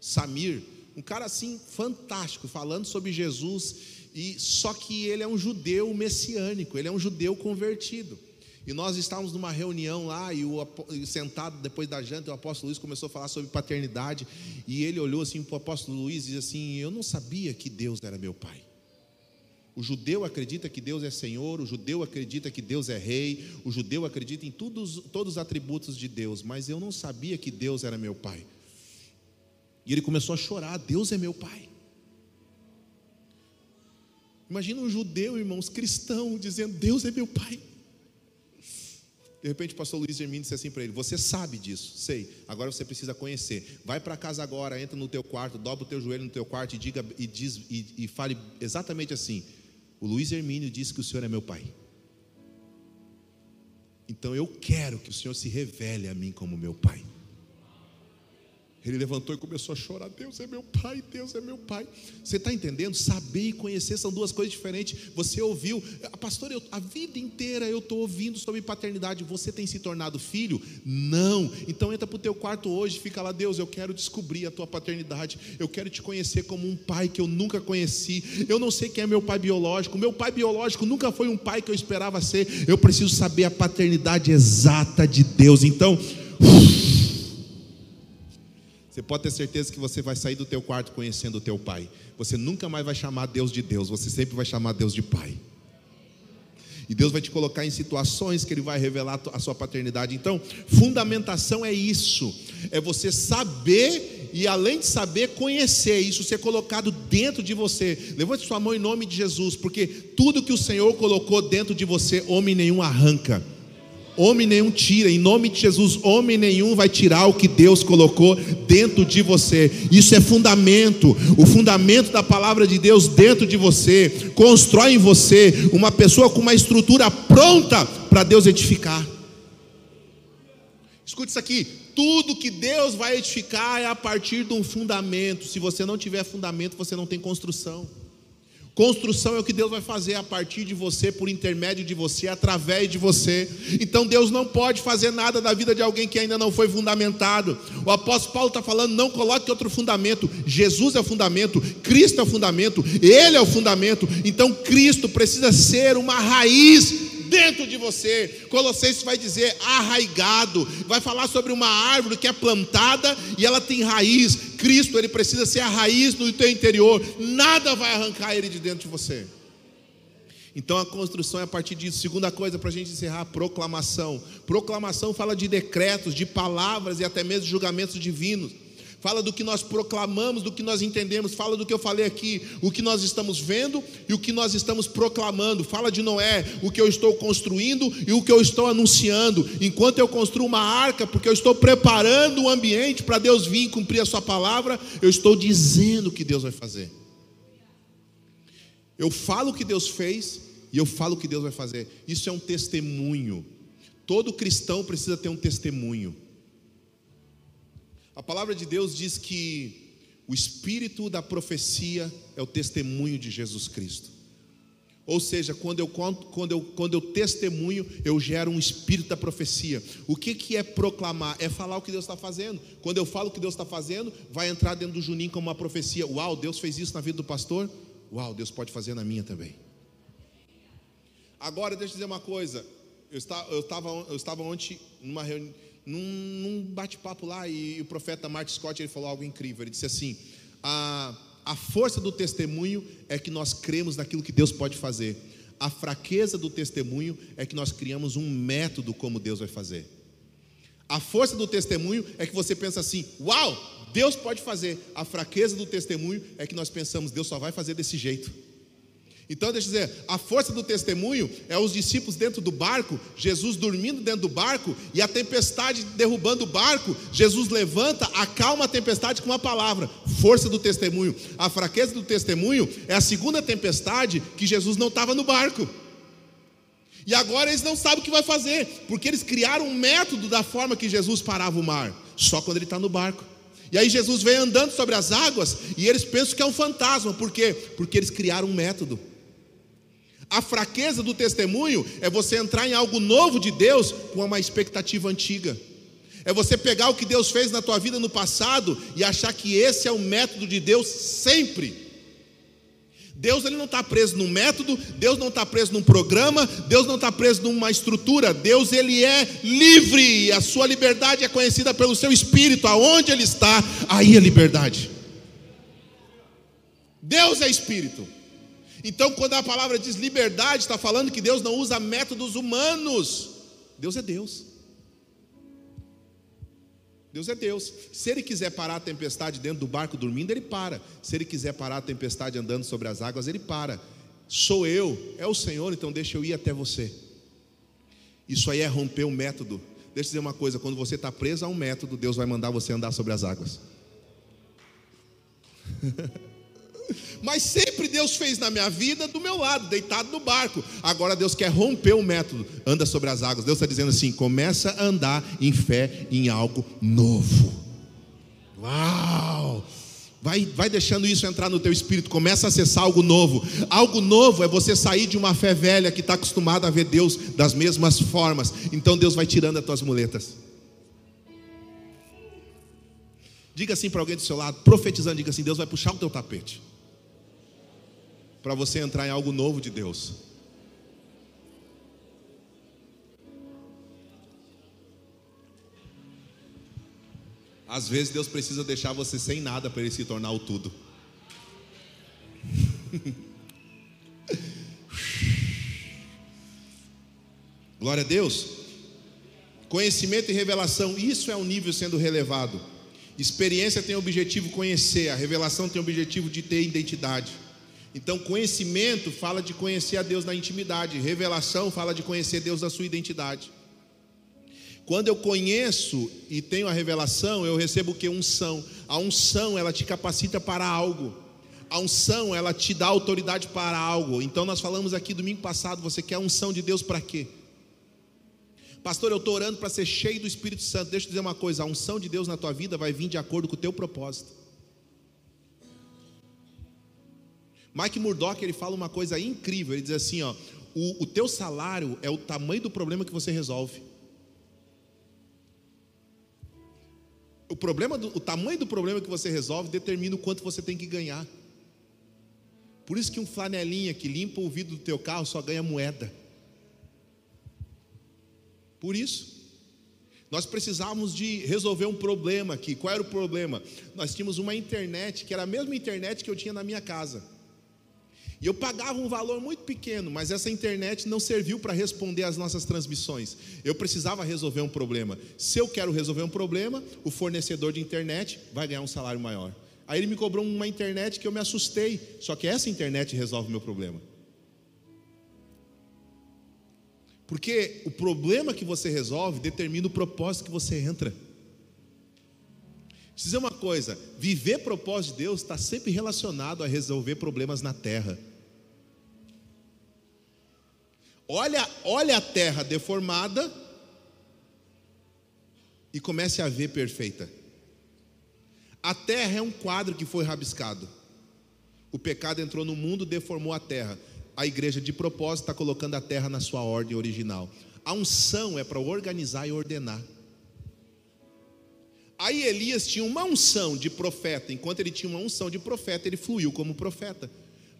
Samir, um cara assim fantástico, falando sobre Jesus, e só que ele é um judeu messiânico, ele é um judeu convertido. E nós estávamos numa reunião lá, e o, sentado depois da janta, o apóstolo Luiz começou a falar sobre paternidade, e ele olhou assim para o apóstolo Luiz e disse assim: Eu não sabia que Deus era meu pai. O judeu acredita que Deus é Senhor, o judeu acredita que Deus é Rei, o judeu acredita em todos, todos os atributos de Deus, mas eu não sabia que Deus era meu pai. E ele começou a chorar: Deus é meu pai. Imagina um judeu, irmãos, cristão, dizendo: Deus é meu pai. De repente o pastor Luiz Germino disse assim para ele: Você sabe disso, sei, agora você precisa conhecer. Vai para casa agora, entra no teu quarto, dobra o teu joelho no teu quarto e diga e, diz, e, e fale exatamente assim: O Luiz Hermínio disse que o Senhor é meu pai. Então eu quero que o Senhor se revele a mim como meu pai. Ele levantou e começou a chorar: Deus é meu pai, Deus é meu pai. Você está entendendo? Saber e conhecer são duas coisas diferentes. Você ouviu, pastor, eu, a vida inteira eu estou ouvindo sobre paternidade. Você tem se tornado filho? Não. Então entra para o teu quarto hoje, fica lá, Deus, eu quero descobrir a tua paternidade. Eu quero te conhecer como um pai que eu nunca conheci. Eu não sei quem é meu pai biológico. Meu pai biológico nunca foi um pai que eu esperava ser. Eu preciso saber a paternidade exata de Deus. Então. Você pode ter certeza que você vai sair do teu quarto conhecendo o teu pai. Você nunca mais vai chamar Deus de Deus, você sempre vai chamar Deus de pai. E Deus vai te colocar em situações que Ele vai revelar a sua paternidade. Então, fundamentação é isso: é você saber e, além de saber, conhecer isso, ser colocado dentro de você. Levante sua mão em nome de Jesus, porque tudo que o Senhor colocou dentro de você, homem nenhum arranca. Homem nenhum tira, em nome de Jesus, homem nenhum vai tirar o que Deus colocou dentro de você. Isso é fundamento, o fundamento da palavra de Deus dentro de você, constrói em você uma pessoa com uma estrutura pronta para Deus edificar. Escute isso aqui: tudo que Deus vai edificar é a partir de um fundamento. Se você não tiver fundamento, você não tem construção. Construção é o que Deus vai fazer a partir de você, por intermédio de você, através de você. Então Deus não pode fazer nada da vida de alguém que ainda não foi fundamentado. O apóstolo Paulo está falando: não coloque outro fundamento. Jesus é o fundamento, Cristo é o fundamento, Ele é o fundamento. Então Cristo precisa ser uma raiz dentro de você. Colossenses vai dizer arraigado, vai falar sobre uma árvore que é plantada e ela tem raiz. Cristo, ele precisa ser a raiz no teu interior. Nada vai arrancar ele de dentro de você. Então a construção é a partir disso. Segunda coisa para a gente encerrar, proclamação. Proclamação fala de decretos, de palavras e até mesmo julgamentos divinos. Fala do que nós proclamamos, do que nós entendemos, fala do que eu falei aqui, o que nós estamos vendo e o que nós estamos proclamando. Fala de Noé, o que eu estou construindo e o que eu estou anunciando. Enquanto eu construo uma arca, porque eu estou preparando o ambiente para Deus vir cumprir a sua palavra, eu estou dizendo o que Deus vai fazer. Eu falo o que Deus fez e eu falo o que Deus vai fazer. Isso é um testemunho. Todo cristão precisa ter um testemunho. A palavra de Deus diz que o espírito da profecia é o testemunho de Jesus Cristo. Ou seja, quando eu, quando, eu, quando eu testemunho, eu gero um espírito da profecia. O que, que é proclamar? É falar o que Deus está fazendo. Quando eu falo o que Deus está fazendo, vai entrar dentro do Juninho como uma profecia. Uau, Deus fez isso na vida do pastor? Uau, Deus pode fazer na minha também. Agora, deixa eu dizer uma coisa. Eu estava, eu estava, eu estava ontem numa reunião num, num bate-papo lá e o profeta Mark Scott ele falou algo incrível. Ele disse assim: a, a força do testemunho é que nós cremos naquilo que Deus pode fazer. A fraqueza do testemunho é que nós criamos um método como Deus vai fazer. A força do testemunho é que você pensa assim: uau, Deus pode fazer. A fraqueza do testemunho é que nós pensamos: Deus só vai fazer desse jeito. Então, deixa eu dizer, a força do testemunho é os discípulos dentro do barco, Jesus dormindo dentro do barco e a tempestade derrubando o barco. Jesus levanta, acalma a tempestade com uma palavra, força do testemunho. A fraqueza do testemunho é a segunda tempestade que Jesus não estava no barco. E agora eles não sabem o que vai fazer, porque eles criaram um método da forma que Jesus parava o mar, só quando ele está no barco. E aí Jesus vem andando sobre as águas e eles pensam que é um fantasma, por quê? Porque eles criaram um método. A fraqueza do testemunho é você entrar em algo novo de Deus com uma expectativa antiga. É você pegar o que Deus fez na tua vida no passado e achar que esse é o método de Deus sempre. Deus ele não está preso num método, Deus não está preso num programa, Deus não está preso numa estrutura. Deus ele é livre. A sua liberdade é conhecida pelo seu espírito. Aonde ele está, aí é liberdade. Deus é espírito. Então, quando a palavra diz liberdade, está falando que Deus não usa métodos humanos. Deus é Deus. Deus é Deus. Se Ele quiser parar a tempestade dentro do barco dormindo, Ele para. Se Ele quiser parar a tempestade andando sobre as águas, Ele para. Sou eu, é o Senhor, então deixa eu ir até você. Isso aí é romper o método. Deixa eu dizer uma coisa: quando você está preso a um método, Deus vai mandar você andar sobre as águas. Mas sempre Deus fez na minha vida do meu lado, deitado no barco. Agora Deus quer romper o método, anda sobre as águas. Deus está dizendo assim: começa a andar em fé em algo novo. Uau! Vai, vai deixando isso entrar no teu espírito, começa a acessar algo novo. Algo novo é você sair de uma fé velha que está acostumada a ver Deus das mesmas formas. Então Deus vai tirando as tuas muletas. Diga assim para alguém do seu lado, profetizando, diga assim: Deus vai puxar o teu tapete para você entrar em algo novo de Deus. Às vezes Deus precisa deixar você sem nada para ele se tornar o tudo. Glória a Deus. Conhecimento e revelação, isso é um nível sendo relevado. Experiência tem o objetivo conhecer, a revelação tem o objetivo de ter identidade. Então, conhecimento fala de conhecer a Deus na intimidade, revelação fala de conhecer Deus na sua identidade. Quando eu conheço e tenho a revelação, eu recebo o que? Unção. A unção, ela te capacita para algo. A unção, ela te dá autoridade para algo. Então, nós falamos aqui domingo passado, você quer a unção de Deus para quê? Pastor, eu estou orando para ser cheio do Espírito Santo. Deixa eu dizer uma coisa: a unção de Deus na tua vida vai vir de acordo com o teu propósito. Mike Murdock ele fala uma coisa incrível. Ele diz assim: ó, o, o teu salário é o tamanho do problema que você resolve. O, problema do, o tamanho do problema que você resolve determina o quanto você tem que ganhar. Por isso que um flanelinha que limpa o vidro do teu carro só ganha moeda. Por isso. Nós precisávamos de resolver um problema aqui. Qual era o problema? Nós tínhamos uma internet que era a mesma internet que eu tinha na minha casa. E eu pagava um valor muito pequeno, mas essa internet não serviu para responder às nossas transmissões. Eu precisava resolver um problema. Se eu quero resolver um problema, o fornecedor de internet vai ganhar um salário maior. Aí ele me cobrou uma internet que eu me assustei. Só que essa internet resolve o meu problema. Porque o problema que você resolve determina o propósito que você entra. Eu dizer uma coisa: viver propósito de Deus está sempre relacionado a resolver problemas na terra. Olha, olha a terra deformada e comece a ver perfeita. A terra é um quadro que foi rabiscado. O pecado entrou no mundo, deformou a terra a igreja de propósito está colocando a terra na sua ordem original. A unção é para organizar e ordenar. Aí Elias tinha uma unção de profeta, enquanto ele tinha uma unção de profeta, ele fluiu como profeta.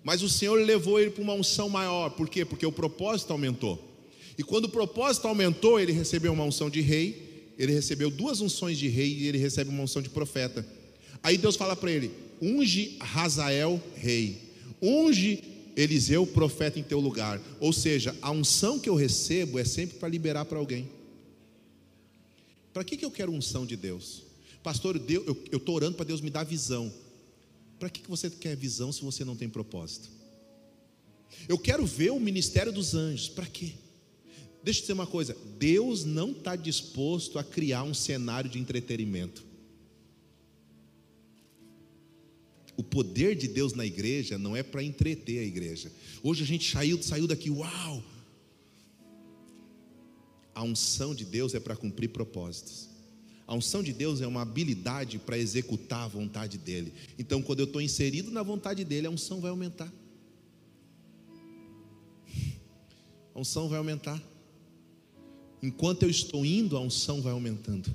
Mas o Senhor levou ele para uma unção maior, por quê? Porque o propósito aumentou. E quando o propósito aumentou, ele recebeu uma unção de rei, ele recebeu duas unções de rei e ele recebe uma unção de profeta. Aí Deus fala para ele: unge Razael rei, unge Eliseu, profeta em teu lugar. Ou seja, a unção que eu recebo é sempre para liberar para alguém. Para que, que eu quero unção de Deus? Pastor, eu estou orando para Deus me dar visão. Para que, você quer visão se você não tem propósito? Eu quero ver o ministério dos anjos. Para quê? Deixa eu dizer uma coisa: Deus não está disposto a criar um cenário de entretenimento. O poder de Deus na igreja não é para entreter a igreja. Hoje a gente saiu, saiu daqui, uau! A unção de Deus é para cumprir propósitos. A unção de Deus é uma habilidade para executar a vontade dEle. Então, quando eu estou inserido na vontade dEle, a unção vai aumentar. A unção vai aumentar. Enquanto eu estou indo, a unção vai aumentando.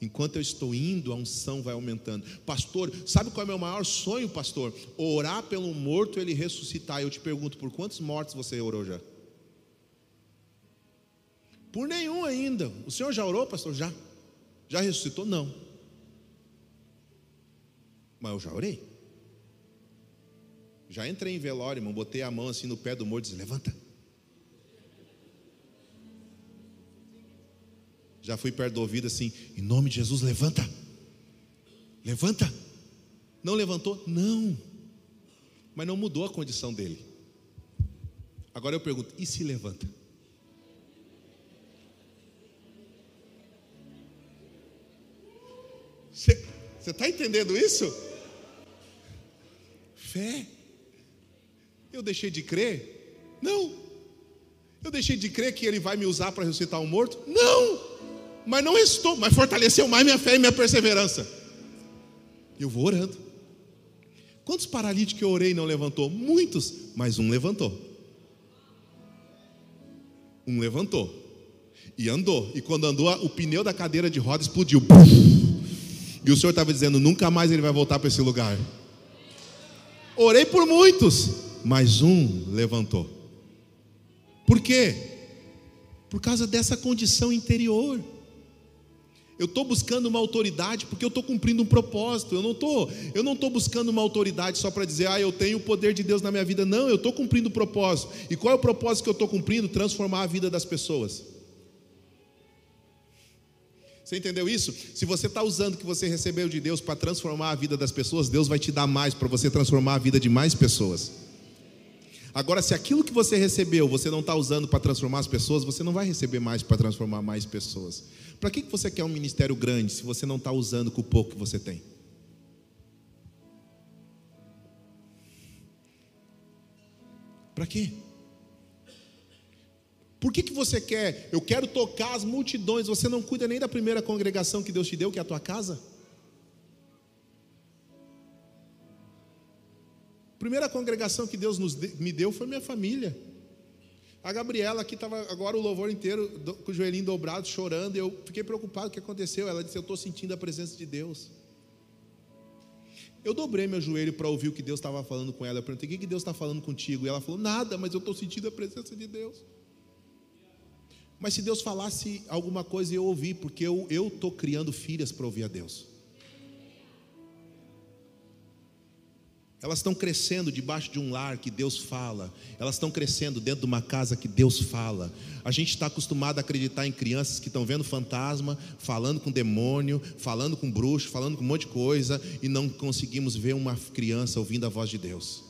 Enquanto eu estou indo, a unção vai aumentando. Pastor, sabe qual é o meu maior sonho, pastor? Orar pelo morto ele ressuscitar. Eu te pergunto, por quantos mortos você orou já? Por nenhum ainda. O senhor já orou, pastor? Já. Já ressuscitou? Não. Mas eu já orei. Já entrei em velório, irmão, botei a mão assim no pé do morto e disse: Levanta. Já fui perto do ouvido assim, em nome de Jesus, levanta. Levanta. Não levantou? Não. Mas não mudou a condição dele. Agora eu pergunto: e se levanta? Você está entendendo isso? Fé. Eu deixei de crer? Não. Eu deixei de crer que ele vai me usar para ressuscitar um morto? Não mas não estou, mas fortaleceu mais minha fé e minha perseverança. Eu vou orando. Quantos paralíticos eu orei e não levantou? Muitos, mas um levantou. Um levantou. E andou. E quando andou, o pneu da cadeira de roda explodiu. E o Senhor estava dizendo: nunca mais ele vai voltar para esse lugar. Orei por muitos, mas um levantou. Por quê? Por causa dessa condição interior. Eu estou buscando uma autoridade porque eu estou cumprindo um propósito. Eu não estou, eu não estou buscando uma autoridade só para dizer, ah, eu tenho o poder de Deus na minha vida. Não, eu estou cumprindo um propósito. E qual é o propósito que eu estou cumprindo? Transformar a vida das pessoas. Você entendeu isso? Se você está usando o que você recebeu de Deus para transformar a vida das pessoas, Deus vai te dar mais para você transformar a vida de mais pessoas. Agora, se aquilo que você recebeu você não está usando para transformar as pessoas, você não vai receber mais para transformar mais pessoas. Para que você quer um ministério grande se você não está usando com o pouco que você tem? Para quê? Por que, que você quer? Eu quero tocar as multidões. Você não cuida nem da primeira congregação que Deus te deu, que é a tua casa? A primeira congregação que Deus nos, me deu foi minha família. A Gabriela aqui estava agora o louvor inteiro com o joelhinho dobrado, chorando. Eu fiquei preocupado o que aconteceu. Ela disse: Eu estou sentindo a presença de Deus. Eu dobrei meu joelho para ouvir o que Deus estava falando com ela. Eu perguntei: O que, que Deus está falando contigo? E ela falou: Nada, mas eu estou sentindo a presença de Deus. Mas se Deus falasse alguma coisa eu ouvi, porque eu estou criando filhas para ouvir a Deus. Elas estão crescendo debaixo de um lar que Deus fala. Elas estão crescendo dentro de uma casa que Deus fala. A gente está acostumado a acreditar em crianças que estão vendo fantasma, falando com demônio, falando com bruxo, falando com um monte de coisa, e não conseguimos ver uma criança ouvindo a voz de Deus.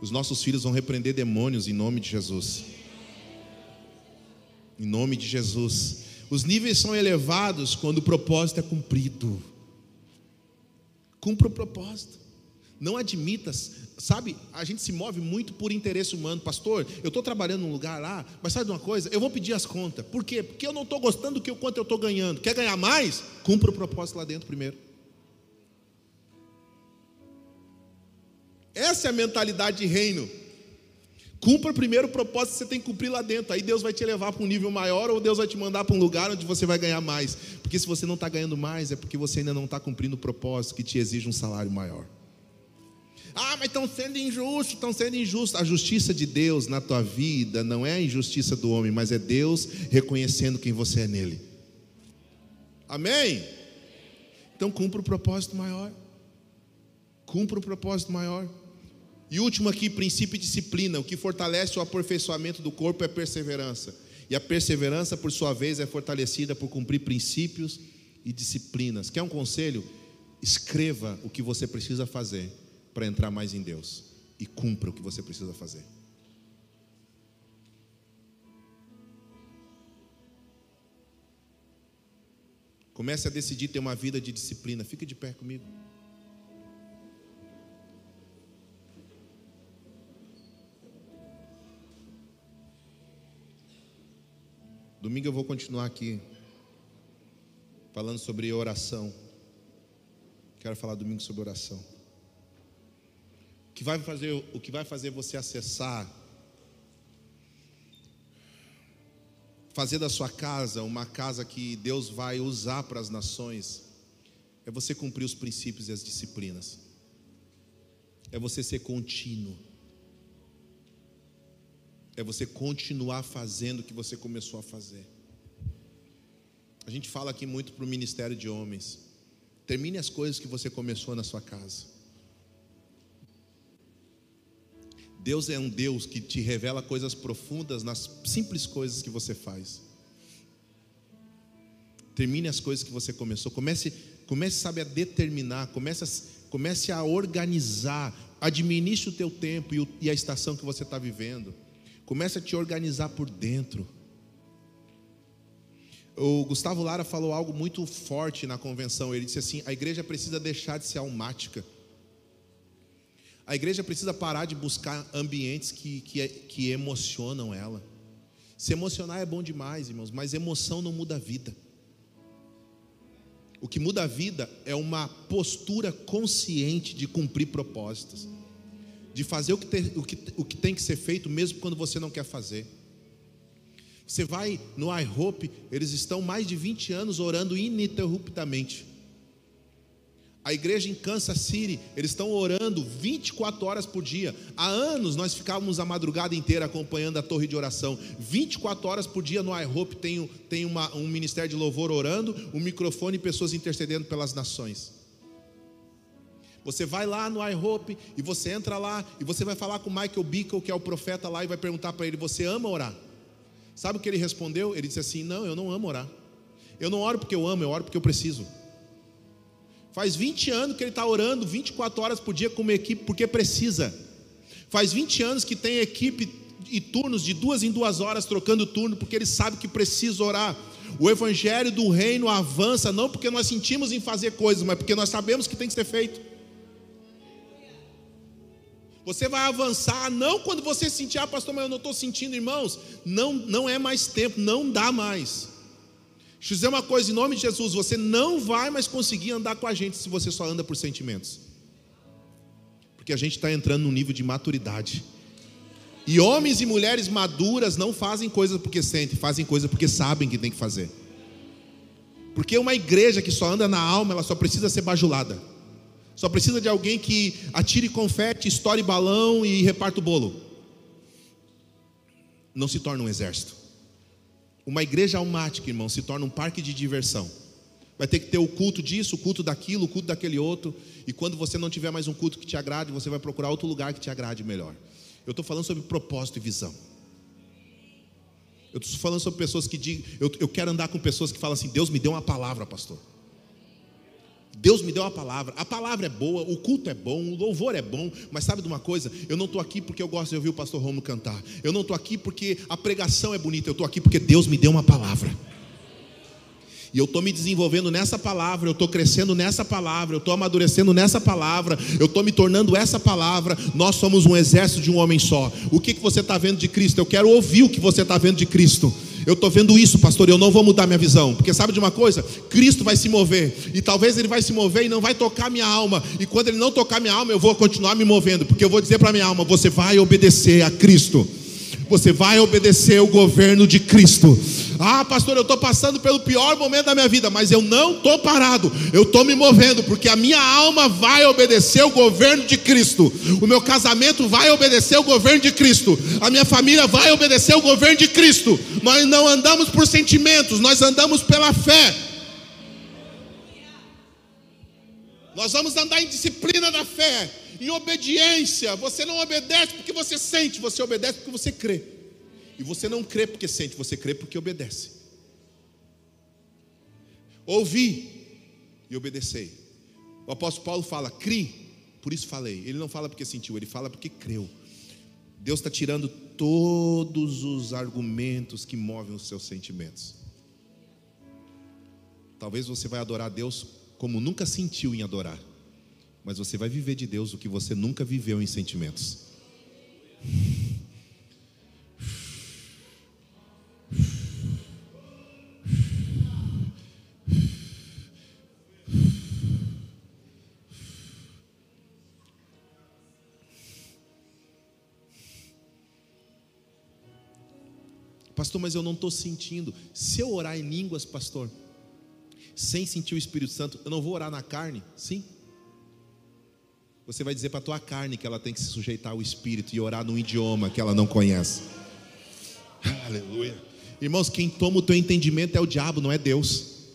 Os nossos filhos vão repreender demônios em nome de Jesus. Em nome de Jesus. Os níveis são elevados quando o propósito é cumprido. Cumpra o propósito. Não admita, sabe, a gente se move muito por interesse humano. Pastor, eu estou trabalhando num lugar lá, mas sabe de uma coisa? Eu vou pedir as contas. Por quê? Porque eu não estou gostando do que quanto eu estou ganhando. Quer ganhar mais? Cumpra o propósito lá dentro primeiro. Essa é a mentalidade de reino. Cumpra primeiro o propósito que você tem que cumprir lá dentro. Aí Deus vai te levar para um nível maior ou Deus vai te mandar para um lugar onde você vai ganhar mais. Porque se você não está ganhando mais, é porque você ainda não está cumprindo o propósito que te exige um salário maior. Ah, mas estão sendo injustos, estão sendo injustos. A justiça de Deus na tua vida não é a injustiça do homem, mas é Deus reconhecendo quem você é nele. Amém? Então cumpra o propósito maior. Cumpra o propósito maior. E último aqui, princípio e disciplina. O que fortalece o aperfeiçoamento do corpo é perseverança. E a perseverança, por sua vez, é fortalecida por cumprir princípios e disciplinas. Quer um conselho? Escreva o que você precisa fazer para entrar mais em Deus e cumpra o que você precisa fazer. Comece a decidir ter uma vida de disciplina. Fica de pé comigo. Domingo eu vou continuar aqui falando sobre oração. Quero falar domingo sobre oração. Que vai fazer, o que vai fazer você acessar, fazer da sua casa uma casa que Deus vai usar para as nações, é você cumprir os princípios e as disciplinas, é você ser contínuo, é você continuar fazendo o que você começou a fazer. A gente fala aqui muito para o ministério de homens. Termine as coisas que você começou na sua casa. Deus é um Deus que te revela coisas profundas nas simples coisas que você faz. Termine as coisas que você começou. Comece, comece sabe, a determinar, comece a, comece a organizar. Administre o teu tempo e, o, e a estação que você está vivendo. Comece a te organizar por dentro. O Gustavo Lara falou algo muito forte na convenção. Ele disse assim: a igreja precisa deixar de ser almática. A igreja precisa parar de buscar ambientes que, que, que emocionam ela. Se emocionar é bom demais, irmãos, mas emoção não muda a vida. O que muda a vida é uma postura consciente de cumprir propósitos, de fazer o que, tem, o, que, o que tem que ser feito, mesmo quando você não quer fazer. Você vai no iHope, eles estão mais de 20 anos orando ininterruptamente. A igreja em Kansas City, eles estão orando 24 horas por dia. Há anos nós ficávamos a madrugada inteira acompanhando a torre de oração. 24 horas por dia no iHope tem, tem uma, um ministério de louvor orando, um microfone e pessoas intercedendo pelas nações. Você vai lá no iHope e você entra lá e você vai falar com Michael Bickle, que é o profeta lá, e vai perguntar para ele: Você ama orar? Sabe o que ele respondeu? Ele disse assim: Não, eu não amo orar. Eu não oro porque eu amo, eu oro porque eu preciso. Faz 20 anos que ele está orando 24 horas por dia com uma equipe porque precisa. Faz 20 anos que tem equipe e turnos de duas em duas horas trocando turno porque ele sabe que precisa orar. O evangelho do reino avança não porque nós sentimos em fazer coisas, mas porque nós sabemos que tem que ser feito. Você vai avançar não quando você sentir, ah, pastor, mas eu não estou sentindo, irmãos. Não, não é mais tempo, não dá mais. Deixa eu dizer uma coisa, em nome de Jesus, você não vai mais conseguir andar com a gente se você só anda por sentimentos. Porque a gente está entrando num nível de maturidade. E homens e mulheres maduras não fazem coisas porque sentem, fazem coisas porque sabem que tem que fazer. Porque uma igreja que só anda na alma, ela só precisa ser bajulada. Só precisa de alguém que atire confete, estoure balão e reparta o bolo. Não se torna um exército. Uma igreja almática, irmão, se torna um parque de diversão. Vai ter que ter o culto disso, o culto daquilo, o culto daquele outro. E quando você não tiver mais um culto que te agrade, você vai procurar outro lugar que te agrade melhor. Eu estou falando sobre propósito e visão. Eu estou falando sobre pessoas que digam, eu, eu quero andar com pessoas que falam assim: Deus me deu uma palavra, pastor. Deus me deu uma palavra. A palavra é boa, o culto é bom, o louvor é bom, mas sabe de uma coisa? Eu não estou aqui porque eu gosto de ouvir o pastor Romulo cantar. Eu não estou aqui porque a pregação é bonita. Eu estou aqui porque Deus me deu uma palavra. E eu estou me desenvolvendo nessa palavra, eu estou crescendo nessa palavra, eu estou amadurecendo nessa palavra, eu estou me tornando essa palavra. Nós somos um exército de um homem só. O que, que você está vendo de Cristo? Eu quero ouvir o que você está vendo de Cristo. Eu estou vendo isso, pastor, eu não vou mudar minha visão, porque sabe de uma coisa? Cristo vai se mover, e talvez ele vai se mover e não vai tocar minha alma, e quando ele não tocar minha alma, eu vou continuar me movendo, porque eu vou dizer para minha alma: você vai obedecer a Cristo. Você vai obedecer o governo de Cristo. Ah, pastor, eu estou passando pelo pior momento da minha vida, mas eu não estou parado, eu estou me movendo, porque a minha alma vai obedecer o governo de Cristo, o meu casamento vai obedecer o governo de Cristo, a minha família vai obedecer o governo de Cristo. Nós não andamos por sentimentos, nós andamos pela fé. Nós vamos andar em disciplina da fé em obediência. Você não obedece porque você sente, você obedece porque você crê. E você não crê porque sente, você crê porque obedece. Ouvi e obedecei. O apóstolo Paulo fala, cri, por isso falei. Ele não fala porque sentiu, ele fala porque creu. Deus está tirando todos os argumentos que movem os seus sentimentos. Talvez você vai adorar Deus como nunca sentiu em adorar mas você vai viver de Deus o que você nunca viveu em sentimentos. Pastor, mas eu não estou sentindo. Se eu orar em línguas, pastor, sem sentir o Espírito Santo, eu não vou orar na carne? Sim. Você vai dizer para a tua carne que ela tem que se sujeitar ao Espírito e orar num idioma que ela não conhece. Aleluia. Irmãos, quem toma o teu entendimento é o diabo, não é Deus.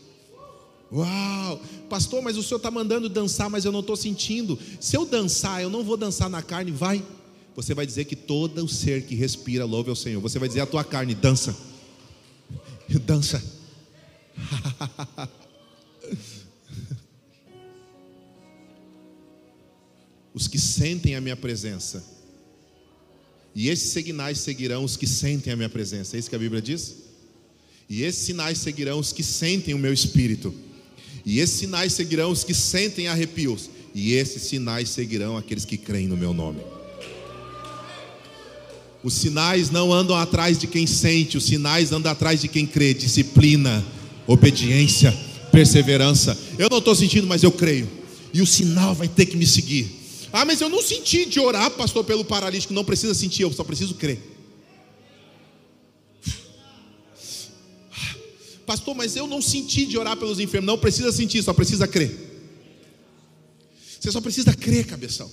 Uau, pastor, mas o senhor está mandando dançar, mas eu não estou sentindo. Se eu dançar, eu não vou dançar na carne, vai. Você vai dizer que todo o ser que respira louve ao Senhor. Você vai dizer a tua carne, dança. Dança. os que sentem a minha presença. E esses sinais seguirão os que sentem a minha presença. É isso que a Bíblia diz? E esses sinais seguirão os que sentem o meu espírito. E esses sinais seguirão os que sentem arrepios. E esses sinais seguirão aqueles que creem no meu nome. Os sinais não andam atrás de quem sente, os sinais andam atrás de quem crê. Disciplina, obediência, perseverança. Eu não estou sentindo, mas eu creio. E o sinal vai ter que me seguir. Ah, mas eu não senti de orar, pastor, pelo paralítico. Não precisa sentir, eu só preciso crer. Pastor, mas eu não senti de orar pelos enfermos. Não precisa sentir, só precisa crer. Você só precisa crer, cabeção.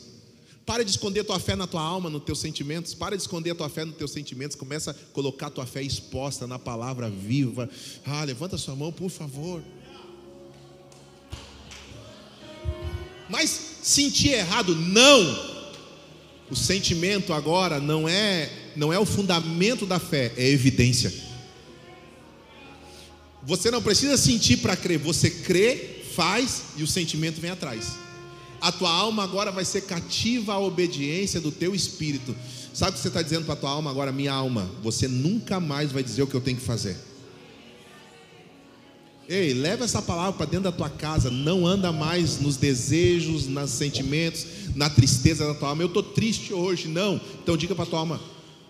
Para de esconder tua fé na tua alma, nos teus sentimentos. Para de esconder a tua fé nos teus sentimentos. Começa a colocar tua fé exposta na palavra viva. Ah, levanta sua mão, por favor. Mas sentir errado, não. O sentimento agora não é não é o fundamento da fé, é evidência. Você não precisa sentir para crer, você crê, faz e o sentimento vem atrás. A tua alma agora vai ser cativa à obediência do teu espírito. Sabe o que você está dizendo para a tua alma agora? Minha alma, você nunca mais vai dizer o que eu tenho que fazer. Ei, leva essa palavra para dentro da tua casa. Não anda mais nos desejos, nos sentimentos, na tristeza da tua alma. Eu estou triste hoje. Não. Então diga para a tua alma: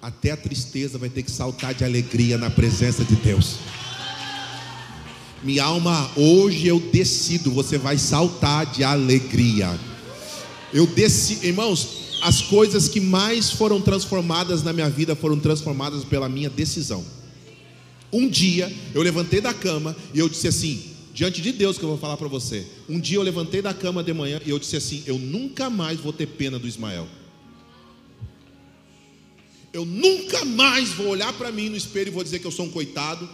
até a tristeza vai ter que saltar de alegria na presença de Deus. Minha alma, hoje eu decido, você vai saltar de alegria. Eu decido, irmãos, as coisas que mais foram transformadas na minha vida foram transformadas pela minha decisão. Um dia eu levantei da cama e eu disse assim, diante de Deus que eu vou falar para você. Um dia eu levantei da cama de manhã e eu disse assim: eu nunca mais vou ter pena do Ismael. Eu nunca mais vou olhar para mim no espelho e vou dizer que eu sou um coitado.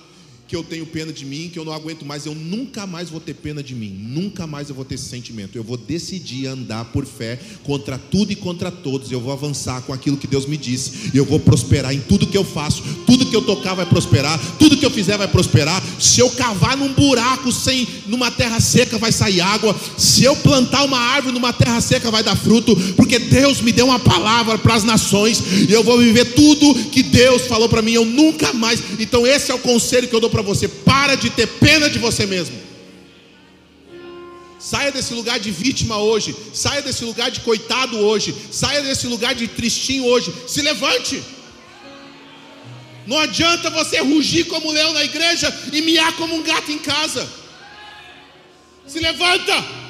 Que eu tenho pena de mim, que eu não aguento mais, eu nunca mais vou ter pena de mim, nunca mais eu vou ter esse sentimento. Eu vou decidir andar por fé contra tudo e contra todos. Eu vou avançar com aquilo que Deus me disse, eu vou prosperar em tudo que eu faço, tudo que eu tocar vai prosperar, tudo que eu fizer vai prosperar. Se eu cavar num buraco sem numa terra seca vai sair água, se eu plantar uma árvore numa terra seca vai dar fruto, porque Deus me deu uma palavra para as nações, e eu vou viver tudo que Deus falou para mim, eu nunca mais. Então esse é o conselho que eu dou para para você: para de ter pena de você mesmo. Saia desse lugar de vítima hoje, saia desse lugar de coitado hoje, saia desse lugar de tristinho hoje. Se levante. Não adianta você rugir como leão na igreja e miar como um gato em casa. Se levanta.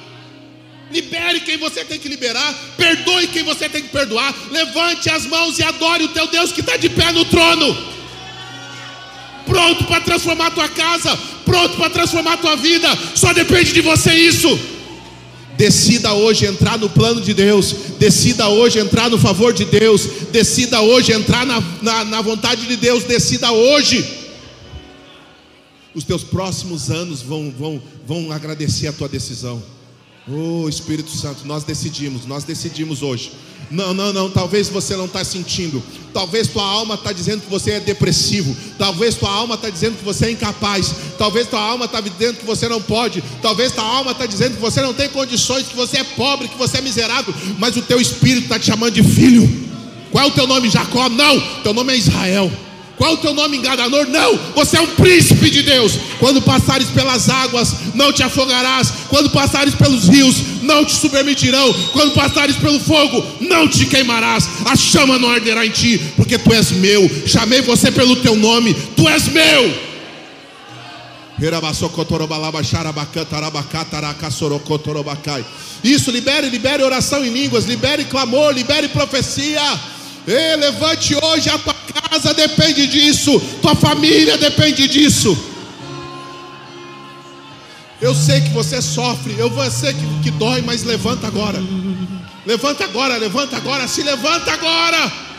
Libere quem você tem que liberar, perdoe quem você tem que perdoar. Levante as mãos e adore o teu Deus que está de pé no trono pronto para transformar a tua casa, pronto para transformar a tua vida. Só depende de você isso. Decida hoje entrar no plano de Deus, decida hoje entrar no favor de Deus, decida hoje entrar na, na, na vontade de Deus, decida hoje. Os teus próximos anos vão, vão, vão agradecer a tua decisão. Oh Espírito Santo, nós decidimos, nós decidimos hoje. Não, não, não, talvez você não está sentindo. Talvez tua alma está dizendo que você é depressivo. Talvez tua alma está dizendo que você é incapaz. Talvez tua alma está dizendo que você não pode. Talvez tua alma está dizendo que você não tem condições, que você é pobre, que você é miserável. Mas o teu espírito está te chamando de filho. Qual é o teu nome, Jacó? Não, teu nome é Israel. Qual o teu nome enganador? Não, você é um príncipe de Deus. Quando passares pelas águas, não te afogarás. Quando passares pelos rios, não te submergirão. Quando passares pelo fogo, não te queimarás. A chama não arderá em ti, porque tu és meu. Chamei você pelo teu nome, tu és meu. Isso, libere, libere oração em línguas, libere clamor, libere profecia. Ei, levante hoje a tua casa depende disso, tua família depende disso. Eu sei que você sofre, eu sei que, que dói, mas levanta agora. Levanta agora, levanta agora, se levanta agora.